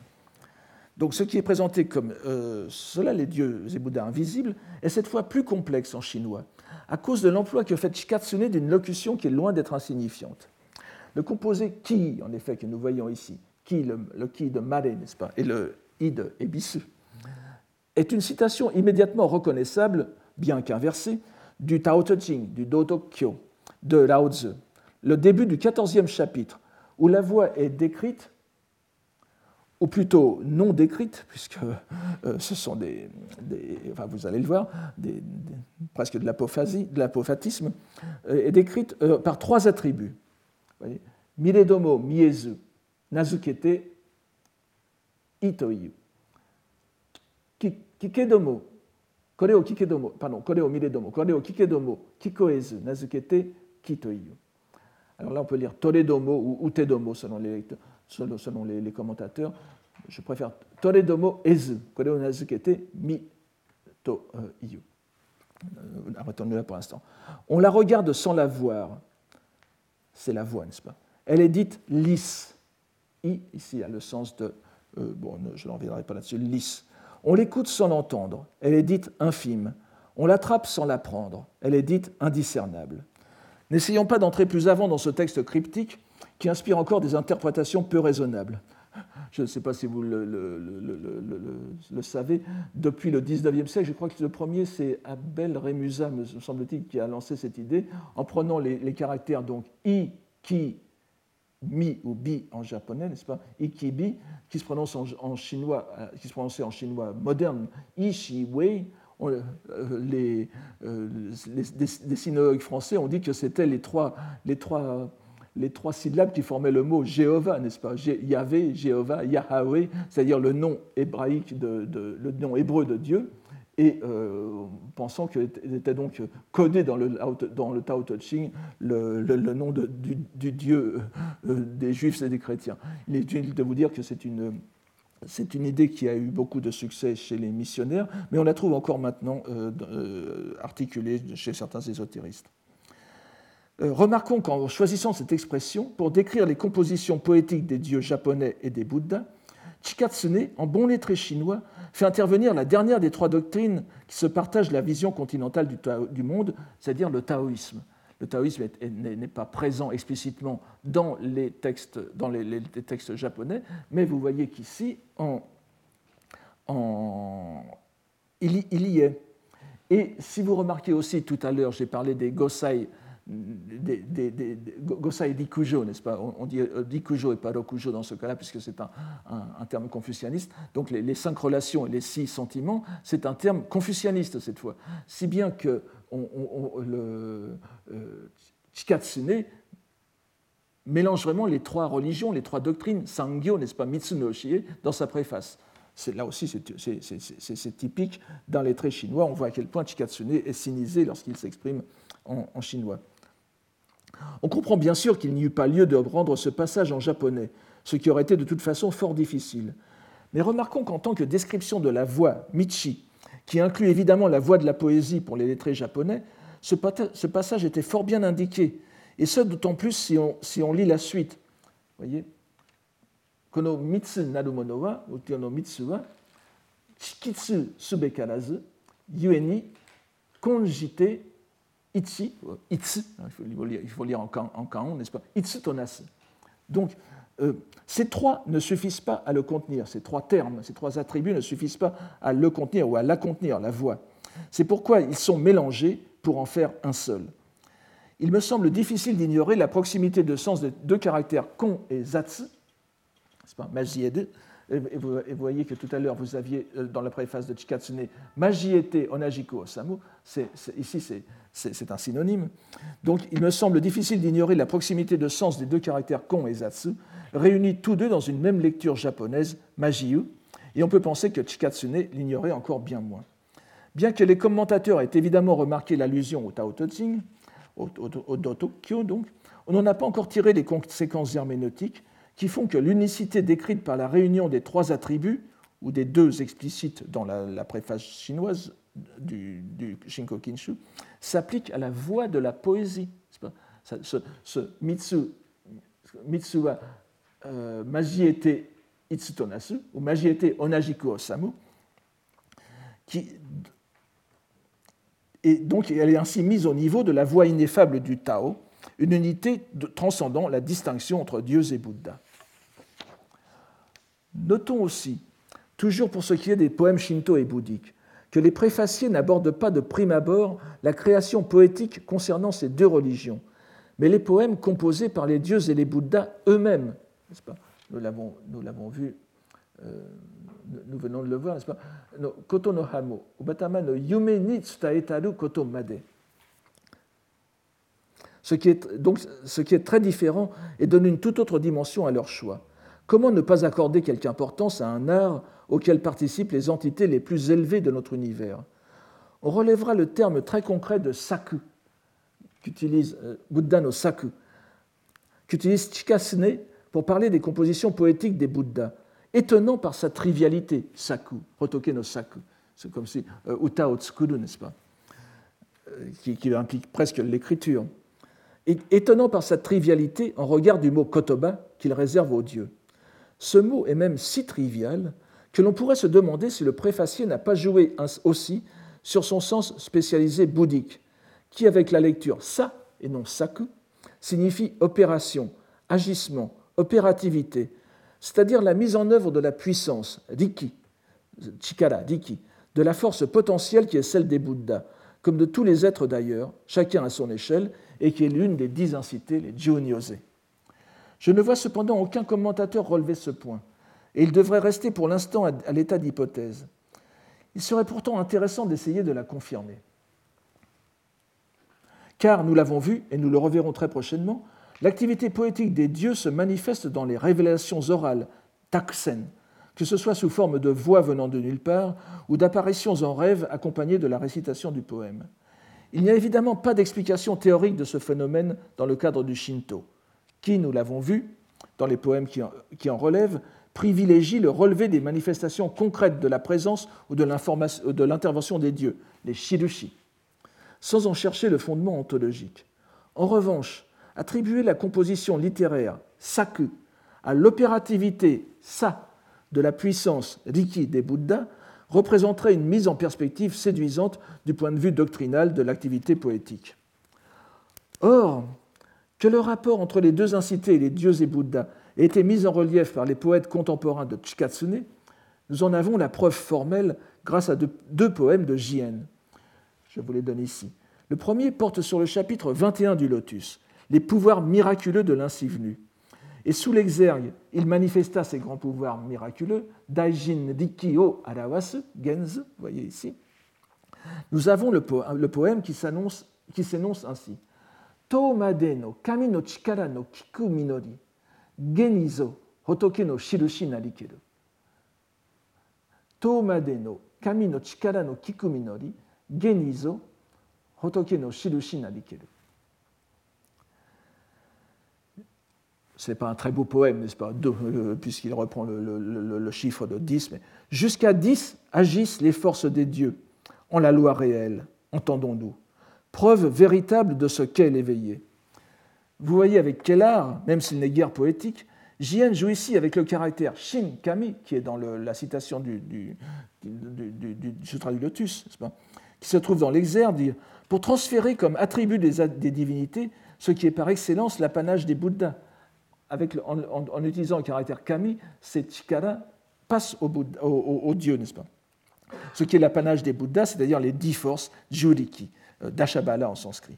Donc ce qui est présenté comme euh, cela, les dieux et Bouddhas invisibles, est cette fois plus complexe en chinois, à cause de l'emploi que fait Shikatsune d'une locution qui est loin d'être insignifiante. Le composé ki, en effet, que nous voyons ici, ki, le, le ki de mare, n'est-ce pas, et le i de ebisu, est une citation immédiatement reconnaissable, bien qu'inversée, du Tao Te Ching, du Dodo Kyo, de Lao Tzu, le début du 14e chapitre, où la voix est décrite, ou plutôt non décrite, puisque euh, ce sont des, enfin vous allez le voir, presque de l'apophatisme, euh, est décrite euh, par trois attributs. Miredomo miezu, nazukete, itoyu. Kikedomo, kore o kikedomo, pardon, kore o miredomo, kore o kikedomo, kikoezu, nazukete, kitoyu. Alors là, on peut lire Toledomo ou Utedomo selon les, selon les, commentateurs. Je préfère Toledomo Ezu, Koreo Nazukete Mi To Iyu. Euh, arrêtons-nous là pour l'instant. On la regarde sans la voir. C'est la voix, n'est-ce pas? Elle est dite lisse. I, ici, a le sens de. Euh, bon, je n'en reviendrai pas là-dessus, lisse. On l'écoute sans l'entendre. Elle est dite infime. On l'attrape sans la prendre. Elle est dite indiscernable. N'essayons pas d'entrer plus avant dans ce texte cryptique qui inspire encore des interprétations peu raisonnables. Je ne sais pas si vous le, savez, depuis le 19e siècle, je crois que le premier, c'est Abel Remusa, me semble-t-il, qui a lancé cette idée, en prenant les, caractères donc i, ki, mi ou bi en japonais, n'est-ce pas Ikibi, qui se prononce en, chinois, euh, qui se prononçait en chinois moderne, ishi wei, euh, les, euh, les, sinologues français ont dit que c'était les trois, les, trois, les trois syllabes qui formaient le mot Jéhovah, n'est-ce pas Yahvé, Jéhovah, Yahweh, c'est-à-dire le nom hébraïque, de, le nom hébreu de Dieu, et euh, pensant qu'il était donc codé dans le, Tao Te Ching le, nom du, Dieu des Juifs et des chrétiens. Il est utile de vous dire que c'est une c'est une idée qui a eu beaucoup de succès chez les missionnaires, mais on la trouve encore maintenant euh, euh, articulée chez certains ésotéristes. Euh, remarquons qu'en choisissant cette expression pour décrire les compositions poétiques des dieux japonais et des Bouddhas, Chikatsune, en bon lettré chinois, fait intervenir la dernière des trois doctrines qui se partagent la vision continentale du monde, c'est-à-dire le taoïsme le taoïsme n'est pas présent explicitement dans les textes, dans les, textes japonais, mais vous voyez qu'ici, il, y est. Et si vous remarquez aussi tout à l'heure, j'ai parlé des Gosai, des, Gosai Dikujo, n'est-ce pas? On, dit euh, Dikujo et pas Rokujo dans ce cas-là, puisque c'est un, terme confucianiste. Donc les, cinq relations et les six sentiments, c'est un terme confucianiste cette fois. Si bien que le euh, Chikatsune mélange vraiment les trois religions, les trois doctrines, Sangyo, n'est-ce pas, Mitsunoshie, dans sa préface. Là aussi, c'est typique dans les traits chinois. On voit à quel point Chikatsune est sinisé lorsqu'il s'exprime en, chinois. On comprend bien sûr qu'il n'y eut pas lieu de rendre ce passage en japonais, ce qui aurait été de toute façon fort difficile. Mais remarquons qu'en tant que description de la voix, Michi, qui inclut évidemment la voix de la poésie pour les lettrés japonais, ce passage était fort bien indiqué, et ce d'autant plus si on, lit la suite. Voyez Kono mitsu narumono wa, mitsu subekarazu, yueni, konjite, il faut lire, il faut lire en, en n'est-ce pas? Itsu tonasu. Donc, euh, ces trois ne suffisent pas à le contenir, ces trois termes, ces trois attributs ne suffisent pas à le contenir ou à la contenir, la voix. C'est pourquoi ils sont mélangés pour en faire un seul. Il me semble difficile d'ignorer la proximité de sens des deux caractères kon et zatsu, pas, majiede. Et vous, voyez que tout à l'heure, vous aviez euh, dans la préface de Chikatsune Majiete Onajiko Osamu. ici, c'est un synonyme. Donc, il me semble difficile d'ignorer la proximité de sens des deux caractères kon et zatsu, réunis tous deux dans une même lecture japonaise, Majiu, et on peut penser que Chikatsune l'ignorait encore bien moins. Bien que les commentateurs aient évidemment remarqué l'allusion au Tao Ching, au, au, Dotokyo donc, on n'en a pas encore tiré les conséquences herméneutiques qui font que l'unicité décrite par la réunion des trois attributs, ou des deux explicites dans la, préface chinoise du, Shinko Kinshu, s'applique à la voix de la poésie. Ce, Mitsu, Mitsuwa euh, Majiete Itsutonasu, ou Majiete Onajiku Osamu, qui, et donc elle est ainsi mise au niveau de la voix ineffable du Tao, une unité transcendant la distinction entre Dieu et Bouddha. Notons aussi, toujours pour ce qui est des poèmes shinto et bouddhiques, que les préfaciers n'abordent pas de prime abord la création poétique concernant ces deux religions, mais les poèmes composés par les dieux et les Bouddhas eux-mêmes. Nous l'avons vu, euh, nous venons de le voir, n'est-ce pas? Koto no hamo, ubatama no yume ni tsutaetaru koto ce qui est très différent et donne une toute autre dimension à leur choix. Comment ne pas accorder quelque importance à un art auquel participent les entités les plus élevées de notre univers? On relèvera le terme très concret de saku, qu'utilise euh, Buddha no saku, qu'utilise Chikasne pour parler des compositions poétiques des Bouddhas, étonnant par sa trivialité, saku, Hotoke no saku. C'est comme si euh, uta otsukuru, n'est-ce pas? Euh, qui implique presque l'écriture étonnant par sa trivialité en regard du mot kotoba qu'il réserve aux dieux. Ce mot est même si trivial que l'on pourrait se demander si le préfacier n'a pas joué aussi sur son sens spécialisé bouddhique, qui, avec la lecture sa et non saku, signifie opération, agissement, opérativité, c'est-à-dire la mise en œuvre de la puissance, riki, chikara, riki, de la force potentielle qui est celle des Bouddhas, comme de tous les êtres d'ailleurs, chacun à son échelle, et qui est l'une des dix incités, les Jionyose. Je ne vois cependant aucun commentateur relever ce point, et il devrait rester pour l'instant à l'état d'hypothèse. Il serait pourtant intéressant d'essayer de la confirmer. Car, nous l'avons vu, et nous le reverrons très prochainement, l'activité poétique des dieux se manifeste dans les révélations orales, taksen, que ce soit sous forme de voix venant de nulle part ou d'apparitions en rêve accompagnées de la récitation du poème. Il n'y a évidemment pas d'explication théorique de ce phénomène dans le cadre du Shinto, qui, nous l'avons vu, dans les poèmes qui en, relèvent, privilégie le relevé des manifestations concrètes de la présence ou de l'intervention des dieux, les shirushi, sans en chercher le fondement ontologique. En revanche, attribuer la composition littéraire saku à l'opérativité sa de la puissance riki des Bouddhas représenterait une mise en perspective séduisante du point de vue doctrinal de l'activité poétique. Or, que le rapport entre les deux incités, les dieux et Bouddha, ait été mis en relief par les poètes contemporains de Chikatsune, nous en avons la preuve formelle grâce à deux poèmes de Jien. Je vous les donne ici. Le premier porte sur le chapitre 21 du Lotus, les pouvoirs miraculeux de l'ainsi venu. Et sous l'exergue, il manifesta ses grands pouvoirs miraculeux, Daijin Rikio Arawasu, vous voyez ici. Nous avons le, poème qui s'énonce ainsi. Tomade no kami no chikara no kiku minori, genizo hotoke no shirushi narikeru. Tomade no kami no chikara no kiku minori, genizo hotoke no shirushi narikeru. ce n'est pas un très beau poème, n'est-ce pas, euh, puisqu'il reprend le, chiffre de 10, mais jusqu'à 10 agissent les forces des dieux en la loi réelle, entendons-nous, preuve véritable de ce qu'est l'éveillé. Vous voyez avec quel art, même s'il n'est guère poétique, Jien joue ici avec le caractère Shin Kami, qui est dans la citation du, Sutra du Lotus, qui se trouve dans l'exergue, pour transférer comme attribut des, divinités ce qui est par excellence l'apanage des Bouddhas, en, utilisant le caractère kami, cette chikara passe au, dieu, n'est-ce pas. Ce qui est l'apanage des Bouddhas, c'est-à-dire les dix forces juriki, d'Ashabala en sanskrit.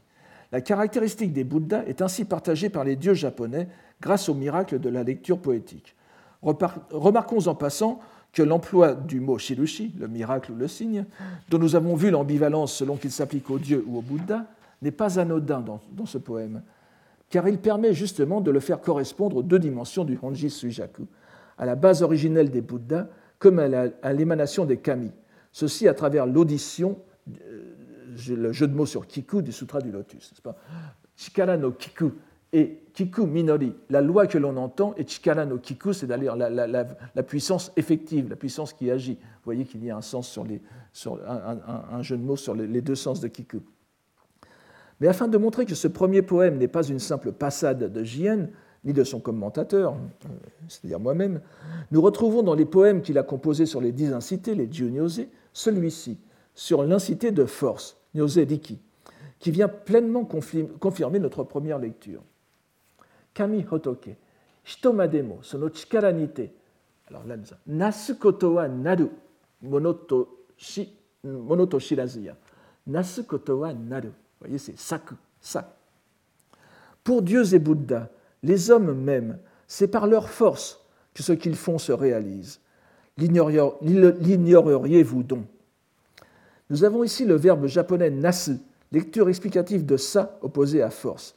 La caractéristique des Bouddhas est ainsi partagée par les dieux japonais grâce au miracle de la lecture poétique. Remarquons en passant que l'emploi du mot shirushi, le miracle ou le signe, dont nous avons vu l'ambivalence selon qu'il s'applique aux dieux ou aux Bouddhas, n'est pas anodin dans ce poème car il permet justement de le faire correspondre aux deux dimensions du Honji Suijaku, à la base originelle des Bouddhas comme à l'émanation des kami, ceci à travers l'audition, euh, le jeu de mots sur kiku du Sutra du Lotus. Pas? Chikara no kiku et Kiku Minori, la loi que l'on entend, et Chikara no Kiku, c'est d'ailleurs la, puissance effective, la puissance qui agit. Vous voyez qu'il y a un, sens sur les, sur un, jeu de mots sur les, deux sens de Kiku. Mais afin de montrer que ce premier poème n'est pas une simple passade de Jien, ni de son commentateur, euh, c'est-à-dire moi-même, nous retrouvons dans les poèmes qu'il a composés sur les dix incités, les Nyose, celui-ci, sur l'incité de force, Nyose Riki, qui vient pleinement confirmer notre première lecture. Kami Hotoke, Hitomademo, sono chikara nite. Alors là, Nasu koto wa naru, monoto, shi, monoto shirazuya. Nasu wa naru. Vous voyez, c'est saku, ça. Pour Dieu et Bouddha, les hommes même, c'est par leur force que ce qu'ils font se réalise. L'ignoreriez-vous donc? Nous avons ici le verbe japonais nasu, lecture explicative de sa opposé à force.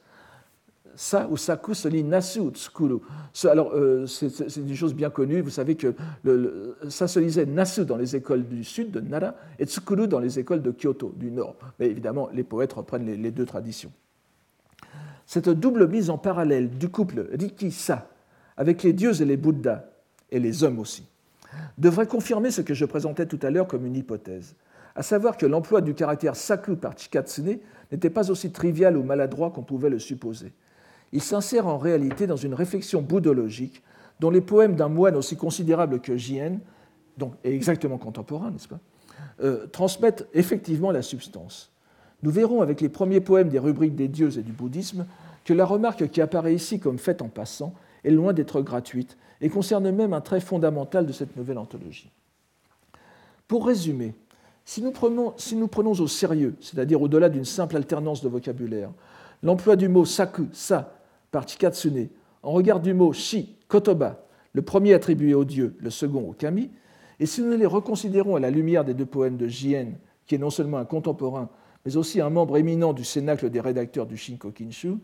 Sa ou saku se lit nasu ou tsukuru. Alors, euh, c'est une chose bien connue. Vous savez que ça se lisait nasu dans les écoles du sud de Nara et tsukuru dans les écoles de Kyoto, du nord. Mais évidemment, les poètes reprennent les deux traditions. Cette double mise en parallèle du couple Riki-Sa avec les dieux et les Bouddhas, et les hommes aussi, devrait confirmer ce que je présentais tout à l'heure comme une hypothèse, à savoir que l'emploi du caractère saku par Chikatsune n'était pas aussi trivial ou maladroit qu'on pouvait le supposer. Il s'insère en réalité dans une réflexion bouddhologique dont les poèmes d'un moine aussi considérable que Jien, donc exactement contemporain, n'est-ce pas, euh, transmettent effectivement la substance. Nous verrons avec les premiers poèmes des rubriques des dieux et du bouddhisme que la remarque qui apparaît ici comme faite en passant est loin d'être gratuite et concerne même un trait fondamental de cette nouvelle anthologie. Pour résumer, si nous prenons, au sérieux, c'est-à-dire au-delà d'une simple alternance de vocabulaire, l'emploi du mot saku, sa, par Chikatsune, en regard du mot shi, kotoba, le premier attribué au dieu, le second au kami, et si nous les reconsidérons à la lumière des deux poèmes de Jien, qui est non seulement un contemporain, mais aussi un membre éminent du cénacle des rédacteurs du Shinko Kinshu,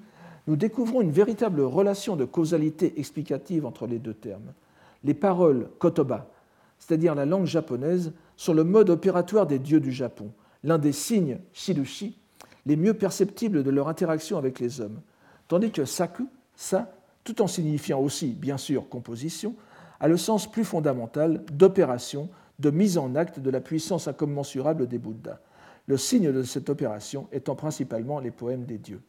nous découvrons une véritable relation de causalité explicative entre les deux termes. Les paroles kotoba, c'est-à-dire la langue japonaise, sont le mode opératoire des dieux du Japon, l'un des signes shirushi les mieux perceptibles de leur interaction avec les hommes, tandis que saku, sa, tout en signifiant aussi, bien sûr, composition, a le sens plus fondamental d'opération, de mise en acte de la puissance incommensurable des Bouddhas le signe de cette opération étant principalement les poèmes des dieux.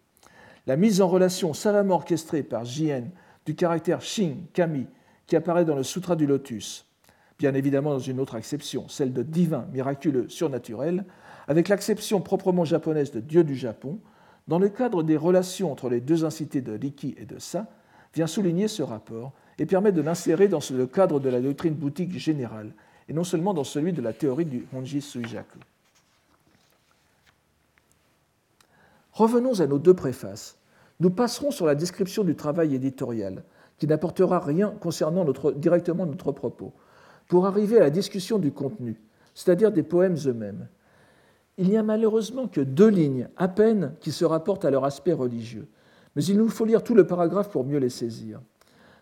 La mise en relation savamment orchestrée par Jien du caractère Shin, Kami, qui apparaît dans le Sutra du Lotus, bien évidemment dans une autre acception, celle de divin, miraculeux, surnaturel, avec l'acception proprement japonaise de Dieu du Japon, dans le cadre des relations entre les deux incités de Riki et de Sa, vient souligner ce rapport et permet de l'insérer dans le cadre de la doctrine bouddhique générale, et non seulement dans celui de la théorie du Honji Suijaku. Revenons à nos deux préfaces. Nous passerons sur la description du travail éditorial, qui n'apportera rien concernant directement notre propos, pour arriver à la discussion du contenu, c'est-à-dire des poèmes eux-mêmes. Il n'y a malheureusement que deux lignes, à peine, qui se rapportent à leur aspect religieux, mais il nous faut lire tout le paragraphe pour mieux les saisir.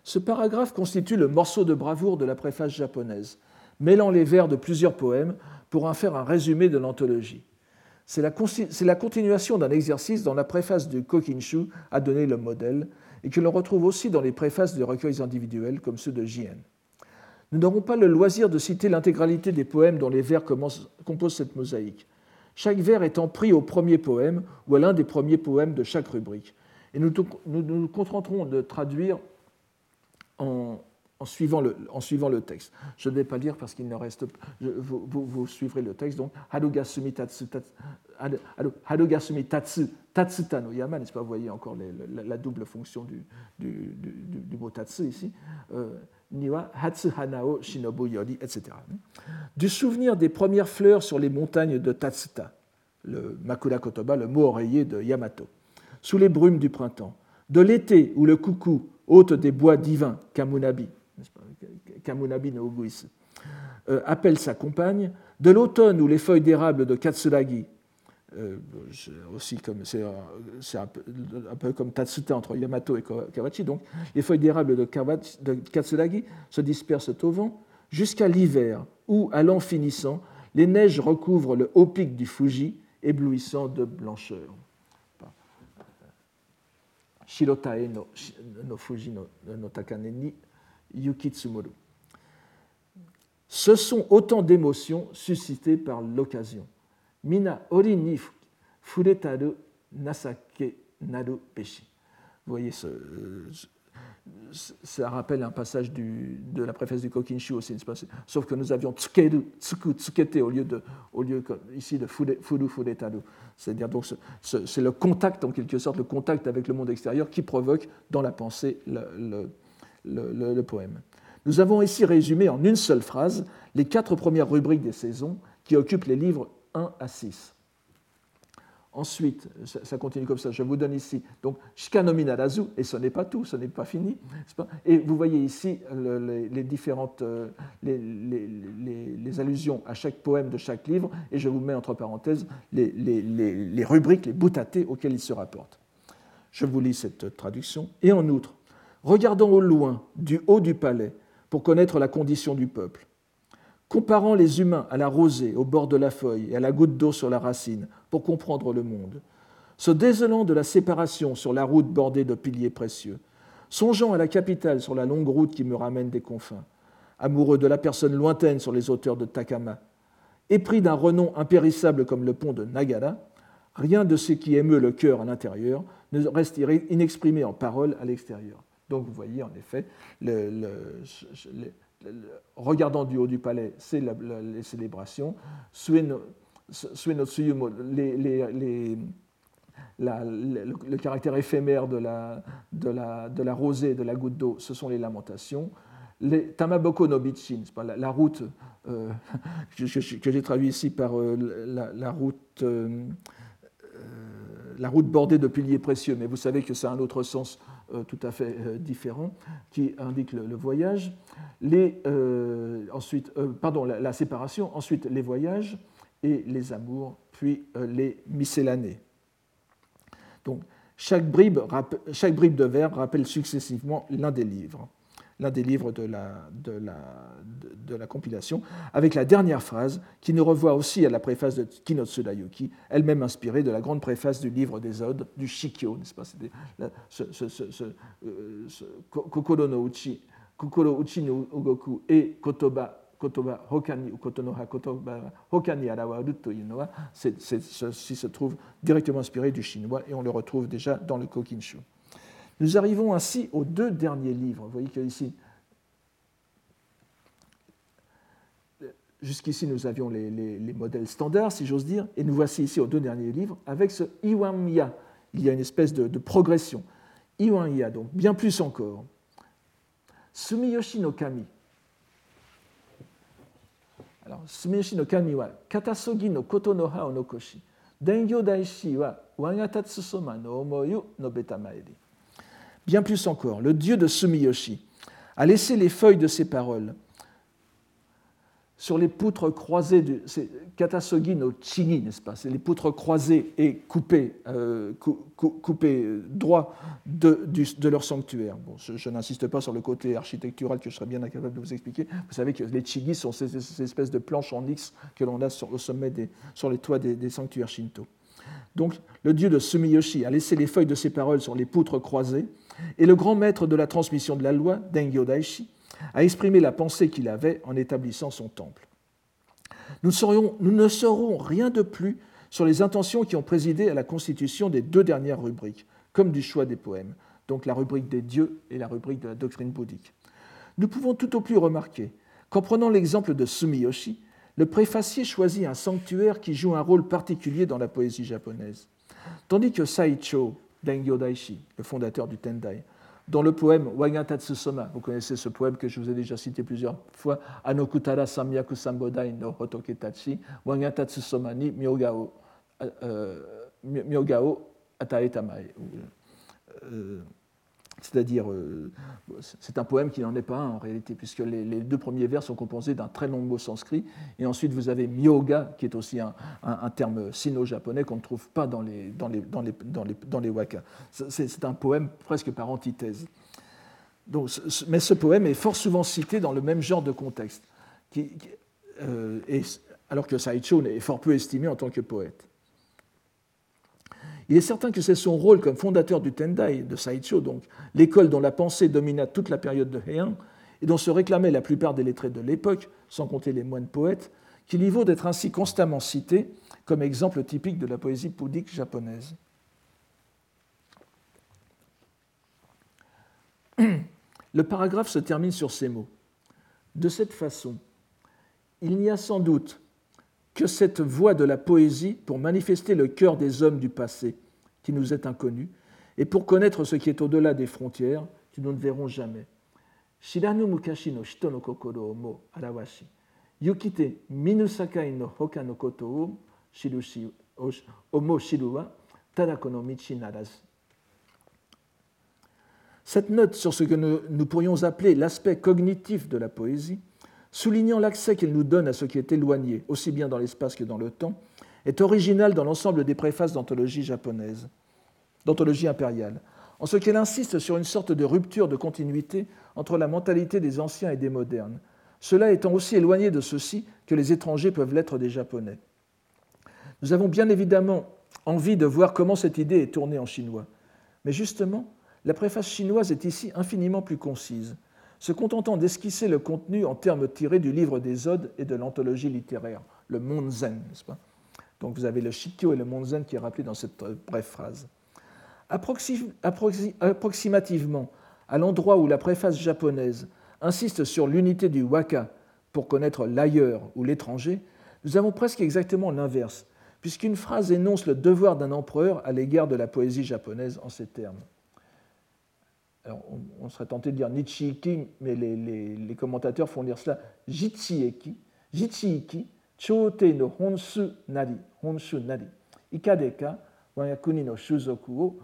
Ce paragraphe constitue le morceau de bravoure de la préface japonaise, mêlant les vers de plusieurs poèmes pour en faire un résumé de l'anthologie. C'est la, continuation d'un exercice dont la préface de Kokinshu a donné le modèle et que l'on retrouve aussi dans les préfaces de recueils individuels comme ceux de Jien. Nous n'aurons pas le loisir de citer l'intégralité des poèmes dont les vers composent cette mosaïque, chaque vers étant pris au premier poème ou à l'un des premiers poèmes de chaque rubrique. Et nous nous, contenterons de traduire en, suivant, le, texte. Je ne vais pas lire parce qu'il ne reste pas. Vous, suivrez le texte. Donc, Harugasumi Tatsu, Tatsu, Yama, n'est-ce pas? Vous voyez encore la, double fonction du, mot Tatsu ici. Euh, Niwa Hatsu Hanao Shinobu Yori, etc. Du souvenir des premières fleurs sur les montagnes de Tatsuta, le Makura Kotoba, le mot oreiller de Yamato, sous les brumes du printemps, de l'été où le coucou, hôte des bois divins, Kamunabi, Kamunabi no Uguis, euh, appelle sa compagne, de l'automne où les feuilles d'érable de Katsuragi, euh, aussi comme c'est un, peu comme Tatsuta entre Yamato et Kawachi, donc les feuilles d'érable de, de Katsuragi se dispersent au vent jusqu'à l'hiver où, à l'an finissant, les neiges recouvrent le haut pic du Fuji, éblouissant de blancheur. Shirotae no, no Fuji no, no Takane ni. Ce sont autant d'émotions suscitées par l'occasion. Mina ori ni furetaru nasake naru peshi. Vous voyez, ça rappelle un passage de la préface du Kokinshu aussi, sauf que nous avions tsukeru, tsuku, tsukete au lieu, de, au lieu ici de furu, furetaru. C'est-à-dire donc c'est le contact, en quelque sorte, le contact avec le monde extérieur qui provoque dans la pensée le poème. Nous avons ici résumé en une seule phrase les quatre premières rubriques des saisons qui occupent les livres 1 à 6. Ensuite, ça continue comme ça, je vous donne ici, donc Shikanomi Narazu, et ce n'est pas tout, ce n'est pas fini. Et vous voyez ici les, différentes euh, allusions à chaque poème de chaque livre, et je vous mets entre parenthèses les, rubriques, les boutatés auxquelles il se rapporte. Je vous lis cette traduction. Et en outre, regardons au loin, du haut du palais, pour connaître la condition du peuple comparant les humains à la rosée au bord de la feuille et à la goutte d'eau sur la racine pour comprendre le monde, se désolant de la séparation sur la route bordée de piliers précieux, songeant à la capitale sur la longue route qui me ramène des confins, amoureux de la personne lointaine sur les hauteurs de Takama, épris d'un renom impérissable comme le pont de Nagara, rien de ce qui émeut le cœur à l'intérieur ne reste inexprimé en paroles à l'extérieur. Donc vous voyez en effet le, regardant du haut du palais, c'est les célébrations. Sueno, les, le, caractère éphémère de la, rosée, de la goutte d'eau, ce sont les lamentations. Tamaboko no Bichin, la, la route euh, que, j'ai traduit ici par euh, la, route, euh, la route bordée de piliers précieux, mais vous savez que ça a un autre sens tout à fait euh, différent qui indique le, voyage. Euh, ensuite, pardon, la, séparation, ensuite les voyages et les amours, puis les miscellanées. Donc, chaque bribe, chaque bribe de vers rappelle successivement l'un des livres l'un des livres de la, de, la, de, la, compilation, avec la dernière phrase qui nous revoit aussi à la préface de Kinotsu Dayuki, elle-même inspirée de la grande préface du livre des Odes, du Shikyo, n'est-ce pas? Ce, ce, ce, euh, Kokoro no Uchi, et Kotoba kotoba ceci se trouve directement inspiré du chinois et on le retrouve déjà dans le Kokinshu. Nous arrivons ainsi aux deux derniers livres. Vous voyez qu'ici, jusqu'ici, nous avions les, modèles standards, si j'ose dire, et nous voici ici aux deux derniers livres avec ce Iwamiya. Il y a une espèce de, progression. Iwamiya, donc bien plus encore. Sumiyoshi no Kami. Alors, Sumiyoshi no Kami wa katasogi no koto no ha o nokoshi. Dengyo daishi wa wagatatsusoma no omoyu no betamaeri. Bien plus encore, le dieu de Sumiyoshi a laissé les feuilles de ses paroles sur les poutres croisées, de, c'est Katasogi no Chigi, n'est-ce pas? C'est les poutres croisées et coupées, euh, coupées euh, droit de, leur sanctuaire. Je, n'insiste pas sur le côté architectural que je serais bien incapable de vous expliquer. Vous savez que les Chigi sont ces, espèces de planches en X que l'on a sur, les toits des sanctuaires Shinto. Donc, le dieu de Sumiyoshi a laissé les feuilles de ses paroles sur les poutres croisées et le grand maître de la transmission de la loi, Dengyo Daishi, a exprimé la pensée qu'il avait en établissant son temple. Nous, nous, ne saurons rien de plus sur les intentions qui ont présidé à la constitution des deux dernières rubriques, comme du choix des poèmes, donc la rubrique des dieux et la rubrique de la doctrine bouddhique. Nous pouvons tout au plus remarquer qu'en prenant l'exemple de Sumiyoshi, le préfacier choisit un sanctuaire qui joue un rôle particulier dans la poésie japonaise, tandis que Saicho Dengyo Daishi, le fondateur du Tendai, dans le poème Wagatatsu Soma. Vous connaissez ce poème que je vous ai déjà cité plusieurs fois, Anokutara Samyaku Sambodai no Hotoketachi, Wagatatsu Soma ni Myogao, euh Myogao Ataetamae. Euh, c'est-à-dire, euh, c'est un poème qui n'en est pas un en réalité, puisque les, deux premiers vers sont composés d'un très long mot sanskrit, et ensuite vous avez myoga, qui est aussi un, terme sino-japonais qu'on ne trouve pas dans les, dans les, dans les, dans les, dans les wakas. C'est un poème presque par antithèse. Donc, mais ce poème est fort souvent cité dans le même genre de contexte, euh, alors que Saicho est fort peu estimé en tant que poète. Il est certain que c'est son rôle comme fondateur du Tendai, de Saicho, donc l'école dont la pensée domina toute la période de Heian et dont se réclamaient la plupart des lettrés de l'époque, sans compter les moines poètes, qu'il y vaut d'être ainsi constamment cité comme exemple typique de la poésie bouddhique japonaise. Le paragraphe se termine sur ces mots. De cette façon, il n'y a sans doute que cette voie de la poésie pour manifester le cœur des hommes du passé, qui nous est inconnu, et pour connaître ce qui est au-delà des frontières, que nous ne verrons jamais. Mukashi shito no. Cette note sur ce que nous pourrions appeler l'aspect cognitif de la poésie, soulignant l'accès qu'elle nous donne à ce qui est éloigné, aussi bien dans l'espace que dans le temps, est originale dans l'ensemble des préfaces d'anthologie japonaise, d'anthologie impériale, en ce qu'elle insiste sur une sorte de rupture de continuité entre la mentalité des anciens et des modernes, cela étant aussi éloigné de ceux-ci que les étrangers peuvent l'être des Japonais. Nous avons bien évidemment envie de voir comment cette idée est tournée en chinois, mais justement, la préface chinoise est ici infiniment plus concise, se contentant d'esquisser le contenu en termes tirés du livre des Odes et de l'anthologie littéraire, le pas? Donc vous avez le Shikyo et le Monzen qui est rappelé dans cette brève phrase. approximativement, à l'endroit où la préface japonaise insiste sur l'unité du waka pour connaître l'ailleurs ou l'étranger, nous avons presque exactement l'inverse, puisqu'une phrase énonce le devoir d'un empereur à l'égard de la poésie japonaise en ces termes on, serait tenté de dire Nichiiki, mais les, commentateurs font lire cela. Jichieki, Jichiiki, Chote no Honsu Nari, Honsu Nari, Ikadeka, Wayakuni no Shuzoku o.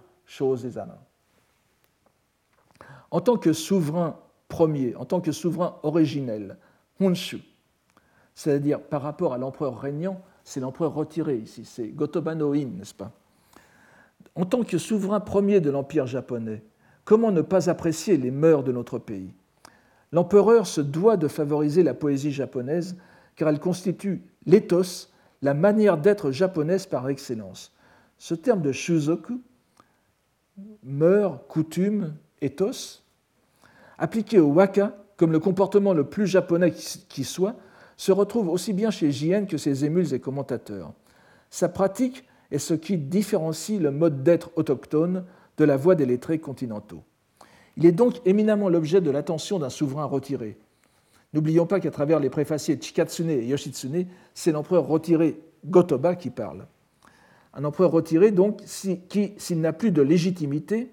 En tant que souverain premier, en tant que souverain originel, Honshu, c'est-à-dire par rapport à l'empereur régnant, c'est l'empereur retiré ici, c'est Gotoba no In, n'est-ce pas? En tant que souverain premier de l'empire japonais, Comment ne pas apprécier les mœurs de notre pays? L'empereur se doit de favoriser la poésie japonaise car elle constitue l'éthos, la manière d'être japonaise par excellence. Ce terme de shuzoku, mœurs, coutumes, ethos, appliqué au waka comme le comportement le plus japonais qui soit, se retrouve aussi bien chez Jien que ses émules et commentateurs. Sa pratique est ce qui différencie le mode d'être autochtone de la voix des lettrés continentaux. Il est donc éminemment l'objet de l'attention d'un souverain retiré. N'oublions pas qu'à travers les préfaciers Chikatsune et Yoshitsune, c'est l'empereur retiré Gotoba qui parle. Un empereur retiré, donc, qui, s'il n'a plus de légitimité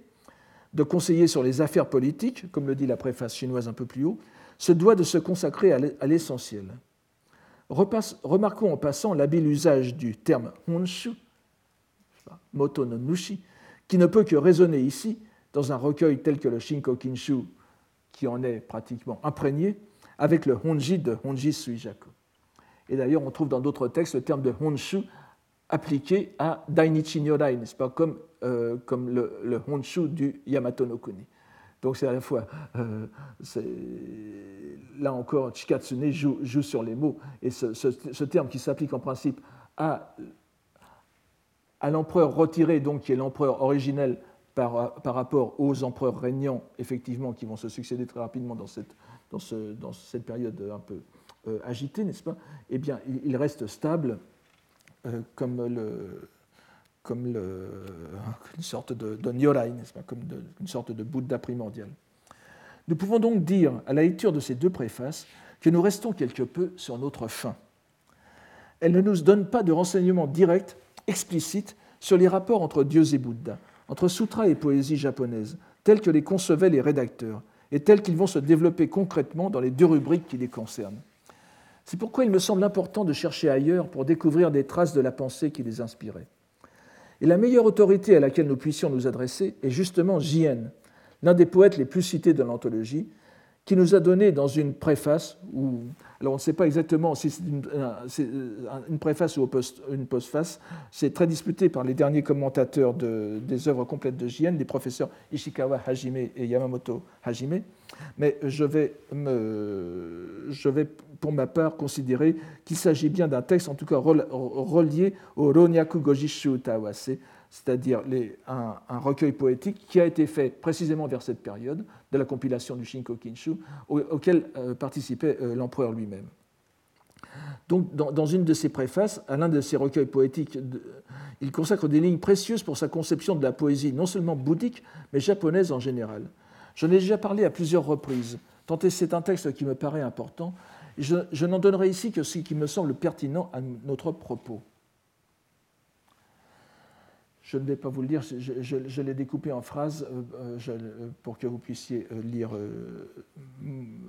de conseiller sur les affaires politiques, comme le dit la préface chinoise un peu plus haut, se doit de se consacrer à l'essentiel. Remarquons en passant l'habile usage du terme honshu, moto no nushi, qui ne peut que résonner ici dans un recueil tel que le Shinko Kinshu, qui en est pratiquement imprégné, avec le Honji de Honji Suijaku. Et d'ailleurs, on trouve dans d'autres textes le terme de Honshu appliqué à Dainichi Nyorai, n'est-ce pas, comme, euh, comme le, Honshu du Yamato no Kuni. Donc c'est à la fois, euh, là encore, Chikatsune joue, joue, sur les mots, et ce, ce terme qui s'applique en principe à à l'empereur retiré, donc qui est l'empereur originel par, par, rapport aux empereurs régnants, effectivement, qui vont se succéder très rapidement dans cette, dans ce, dans cette période un peu euh, agitée, n'est-ce pas? Eh bien, il, reste stable euh, comme, le, comme une sorte de, de n'est-ce pas? Comme une sorte de Bouddha primordial. Nous pouvons donc dire, à la lecture de ces deux préfaces, que nous restons quelque peu sur notre fin. Elles ne nous donnent pas de renseignements directs explicite sur les rapports entre dieux et Bouddha, entre sutra et poésie japonaise, tels que les concevaient les rédacteurs, et tels qu'ils vont se développer concrètement dans les deux rubriques qui les concernent. C'est pourquoi il me semble important de chercher ailleurs pour découvrir des traces de la pensée qui les inspirait. Et la meilleure autorité à laquelle nous puissions nous adresser est justement Jien, l'un des poètes les plus cités de l'anthologie, qui nous a donné dans une préface, ou alors on ne sait pas exactement si c'est une, une, préface ou une postface, c'est très disputé par les derniers commentateurs de, des œuvres complètes de Jien, les professeurs Ishikawa Hajime et Yamamoto Hajime, mais je vais, me, je vais pour ma part considérer qu'il s'agit bien d'un texte, en tout cas relié au Ronyaku Gojishu Tawase, c'est-à-dire un, recueil poétique qui a été fait précisément vers cette période de la compilation du Shinko Kinshu, auquel euh, participait euh, l'empereur lui-même. Donc, dans, une de ses préfaces, à l'un de ses recueils poétiques, il consacre des lignes précieuses pour sa conception de la poésie, non seulement bouddhique, mais japonaise en général. J'en ai déjà parlé à plusieurs reprises, tant c'est un texte qui me paraît important. Je, je n'en donnerai ici que ce qui me semble pertinent à notre propos. Je ne vais pas vous le dire, je, l'ai découpé en phrases euh, euh, pour que vous puissiez euh, lire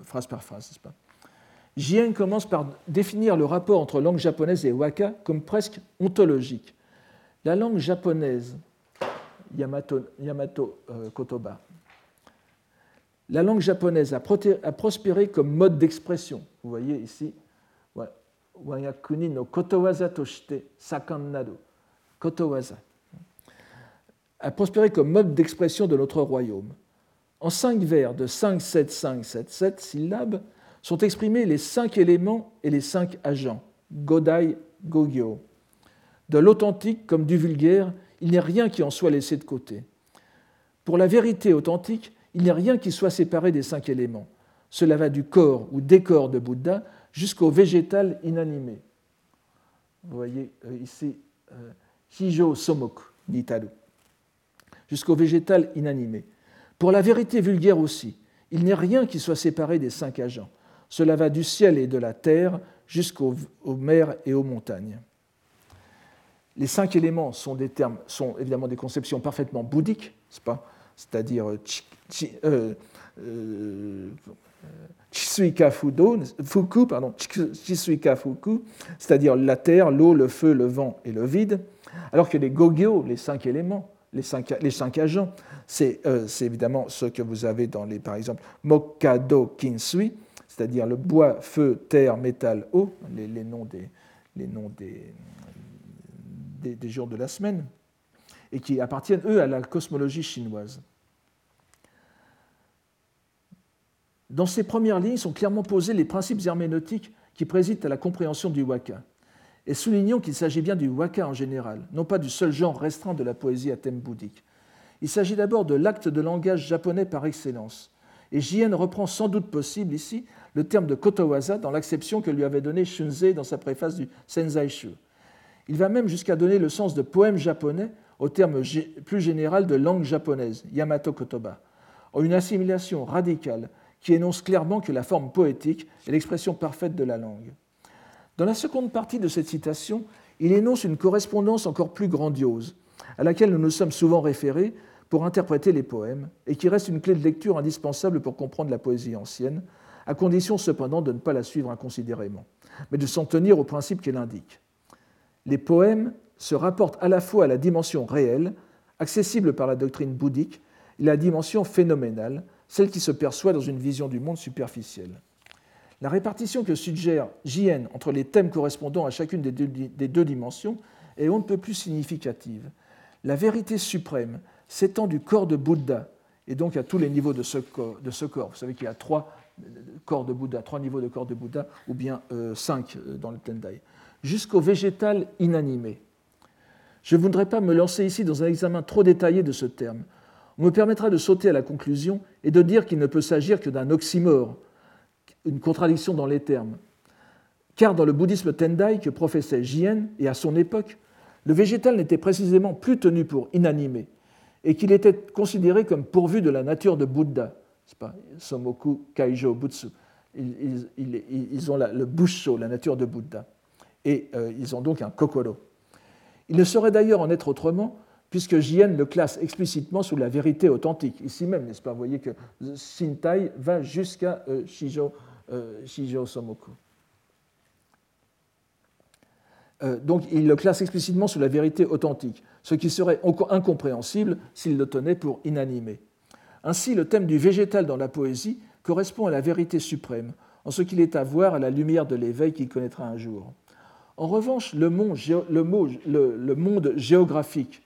phrase par phrase, n'est-ce pas? Jien commence par définir le rapport entre langue japonaise et waka comme presque ontologique. La langue japonaise, Yamato, Yamato Kotoba, la langue japonaise a, prospéré comme mode d'expression. Vous voyez ici, Wayakuni no kotowaza toshite sakan nado. Kotowaza a prospéré comme mode d'expression de notre royaume. En cinq vers de 5, 7, 5, 7, 7 syllabes sont exprimés les cinq éléments et les cinq agents, Godai, Gogyo. De l'authentique comme du vulgaire, il n'y a rien qui en soit laissé de côté. Pour la vérité authentique, il n'y a rien qui soit séparé des cinq éléments. Cela va du corps ou décor de Bouddha jusqu'au végétal inanimé. Vous voyez euh, ici, euh, Hijo Somoku, dit jusqu'au végétal inanimé. Pour la vérité vulgaire aussi, il n'y a rien qui soit séparé des cinq agents. Cela va du ciel et de la terre jusqu'aux mers et aux montagnes. Les cinq éléments sont des termes, sont évidemment des conceptions parfaitement bouddhiques, c'est-à-dire euh, euh, Chisuika Fuku, pardon, Fuku, c'est-à-dire la terre, l'eau, le feu, le vent et le vide, alors que les Gogyo, les cinq éléments, les cinq, les agents, euh, c'est évidemment ce que vous avez dans les, par exemple, Mokado Kinsui, c'est-à-dire le bois, feu, terre, métal, eau, les, noms, des, noms des, jours de la semaine, et qui appartiennent, eux, à la cosmologie chinoise. Dans ces premières lignes sont clairement posés les principes herméneutiques qui président à la compréhension du waka et soulignons qu'il s'agit bien du waka en général, non pas du seul genre restreint de la poésie à thème bouddhique. Il s'agit d'abord de l'acte de langage japonais par excellence. Et Jien reprend sans doute possible ici le terme de kotowaza dans l'acception que lui avait donné Shunzei dans sa préface du Senzaishu. Il va même jusqu'à donner le sens de poème japonais au terme plus général de langue japonaise, Yamato Kotoba, une assimilation radicale qui énonce clairement que la forme poétique est l'expression parfaite de la langue. Dans la seconde partie de cette citation, il énonce une correspondance encore plus grandiose, à laquelle nous nous sommes souvent référés pour interpréter les poèmes, et qui reste une clé de lecture indispensable pour comprendre la poésie ancienne, à condition cependant de ne pas la suivre inconsidérément, mais de s'en tenir au principe qu'elle indique. Les poèmes se rapportent à la fois à la dimension réelle, accessible par la doctrine bouddhique, et la dimension phénoménale, celle qui se perçoit dans une vision du monde superficielle. La répartition que suggère JN entre les thèmes correspondant à chacune des deux, dimensions est on ne peut plus significative. La vérité suprême s'étend du corps de Bouddha, et donc à tous les niveaux de ce corps. Vous savez qu'il y a trois corps de Bouddha, trois niveaux de corps de Bouddha, ou bien euh, cinq euh, dans le Tendai, jusqu'au végétal inanimé. Je ne voudrais pas me lancer ici dans un examen trop détaillé de ce terme. On me permettra de sauter à la conclusion et de dire qu'il ne peut s'agir que d'un oxymore, une contradiction dans les termes. Car dans le bouddhisme Tendai que professait Jien, et à son époque, le végétal n'était précisément plus tenu pour inanimé, et qu'il était considéré comme pourvu de la nature de Bouddha. Pas Somoku Kaijo Butsu. Ils, ont le busho, la nature de Bouddha. Et euh, ils ont donc un kokoro. Il ne saurait d'ailleurs en être autrement, puisque Jien le classe explicitement sous la vérité authentique. Ici même, n'est-ce pas Vous voyez que Shintai va jusqu'à euh, Shijo Somoku. Euh, donc il le classe explicitement sous la vérité authentique, ce qui serait incompréhensible s'il le tenait pour inanimé. Ainsi, le thème du végétal dans la poésie correspond à la vérité suprême, en ce qu'il est à voir à la lumière de l'éveil qu'il connaîtra un jour. En revanche, le monde, géographique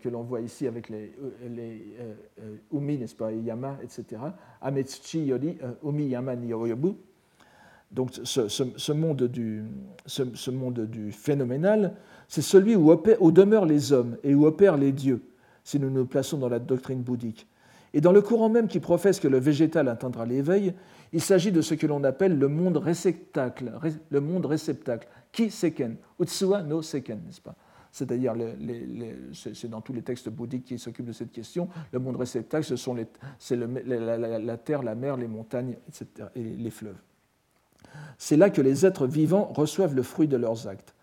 que l'on voit ici avec les, les umi, n'est-ce pas, yama, etc., ametsuchi yori umi yama ni Donc ce, monde, du, ce, monde du phénoménal, c'est celui où, demeurent les hommes et où opèrent les dieux, si nous nous plaçons dans la doctrine bouddhique. Et dans le courant même qui professe que le végétal atteindra l'éveil, il s'agit de ce que l'on appelle le monde réceptacle, le monde réceptacle, qui seken, utsua no seken, n'est-ce pas? C'est-à-dire, c'est dans tous les textes bouddhiques qui s'occupent de cette question, le monde réceptacle, ce sont c'est la, terre, la mer, les montagnes, etc., et les fleuves. C'est là que les êtres vivants reçoivent le fruit de leurs actes.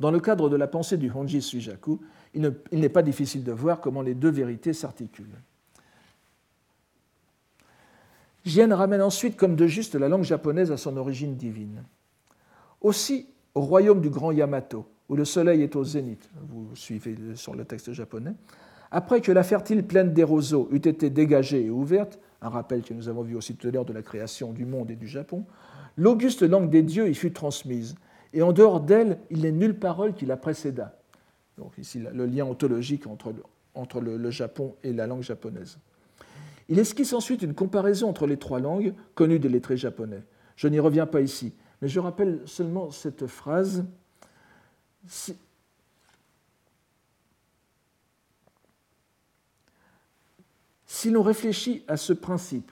Dans le cadre de la pensée du Honji Sujaku, il n'est pas difficile de voir comment les deux vérités s'articulent. Jien ramène ensuite comme de juste la langue japonaise à son origine divine. Aussi, au royaume du grand Yamato, où le soleil est au zénith, vous suivez sur le texte japonais, après que la fertile plaine des roseaux eût été dégagée et ouverte, un rappel que nous avons vu aussi tout à l'heure de la création du monde et du Japon, l'auguste langue des dieux y fut transmise, et en dehors d'elle, il n'est nulle parole qui la précéda. Donc ici, le lien ontologique entre, entre le Japon et la langue japonaise. Il esquisse ensuite une comparaison entre les trois langues connues des lettrés japonais. Je n'y reviens pas ici, mais je rappelle seulement cette phrase. Si, l'on réfléchit à ce principe,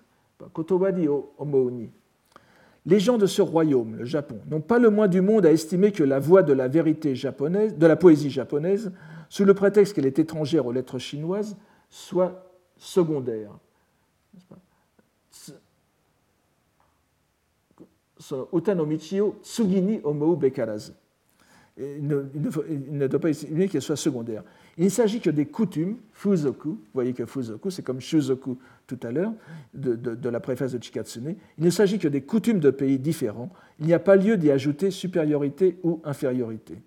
les gens de ce royaume, le Japon, n'ont pas le moins du monde à estimer que la voix de la vérité japonaise, de la poésie japonaise, sous le prétexte qu'elle est étrangère aux lettres chinoises, soit secondaire. Tsugini. Il ne, ne doit pas estimer qu'elle soit secondaire. Il ne s'agit que des coutumes, fuzoku, vous voyez que fuzoku, c'est comme shuzoku tout à l'heure, de, de, la préface de Chikatsune. Il ne s'agit que des coutumes de pays différents. Il n'y a pas lieu d'y ajouter supériorité ou infériorité.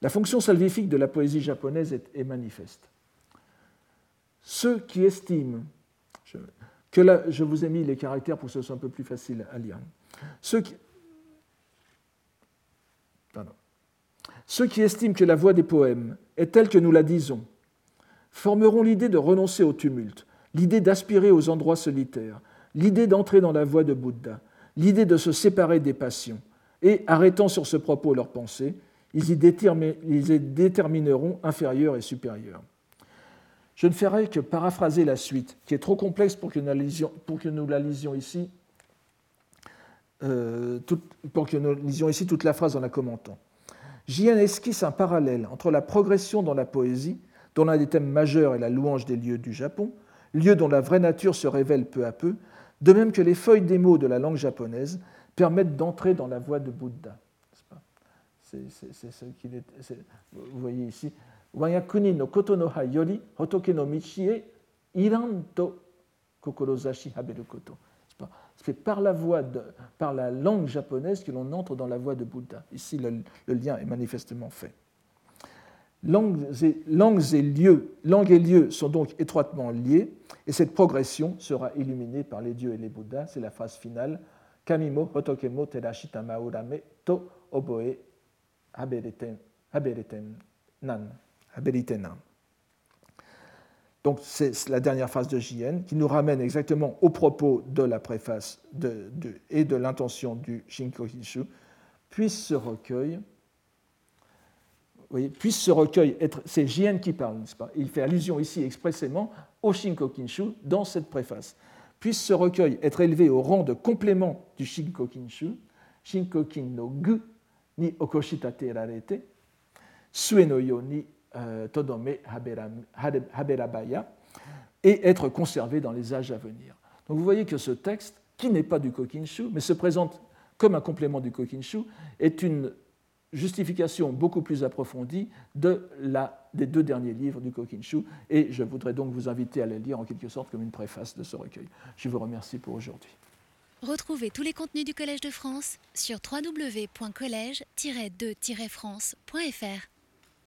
La fonction salvifique de la poésie japonaise est, est manifeste. Ceux qui estiment que là, je vous ai mis les caractères pour que ce soit un peu plus facile à lire. Ceux qui, Ceux qui estiment que la voix des poèmes est telle que nous la disons formeront l'idée de renoncer au tumulte, l'idée d'aspirer aux endroits solitaires, l'idée d'entrer dans la voie de Bouddha, l'idée de se séparer des passions, et, arrêtant sur ce propos leurs pensées, ils y détermineront inférieur et supérieur. Je ne ferai que paraphraser la suite, qui est trop complexe pour que nous la lisions, ici, euh, pour que nous lisions ici toute la phrase en la commentant. Jien esquisse un parallèle entre la progression dans la poésie, dont l'un des thèmes majeurs est la louange des lieux du Japon, lieux dont la vraie nature se révèle peu à peu, de même que les feuilles des mots de la langue japonaise permettent d'entrer dans la voie de Bouddha. Vous voyez ici, Wayakuni no koto no ha yori hotoke no michi e iran to kokorozashi. C'est par la voix, de, par la langue japonaise que l'on entre dans la voie de Bouddha. Ici, le, lien est manifestement fait. Langues et, lieux, et lieux sont donc étroitement liés, et cette progression sera illuminée par les dieux et les Bouddhas. C'est la phrase finale. Kamimo hotokemo terashita maurame to oboe nan. Donc c'est la dernière phrase de JN qui nous ramène exactement au propos de la préface et de l'intention du Shinkokinshu. Puisse ce recueil, voyez, puisse ce recueil être, c'est JN qui parle, n'est-ce pas? Il fait allusion ici expressément au Shinkokinshu dans cette préface. Puisse ce recueil être élevé au rang de complément du Shinkokinshu, Shinkokin no gu ni okoshitate rarete, sue yo ni euh, Todome Haberabaya, et être conservé dans les âges à venir. Donc vous voyez que ce texte, qui n'est pas du Kokinshu, mais se présente comme un complément du Kokinshu, est une justification beaucoup plus approfondie de la, des deux derniers livres du Kokinshu, et je voudrais donc vous inviter à les lire en quelque sorte comme une préface de ce recueil. Je vous remercie pour aujourd'hui. Retrouvez tous les contenus du Collège de France sur www.colège-2-france.fr.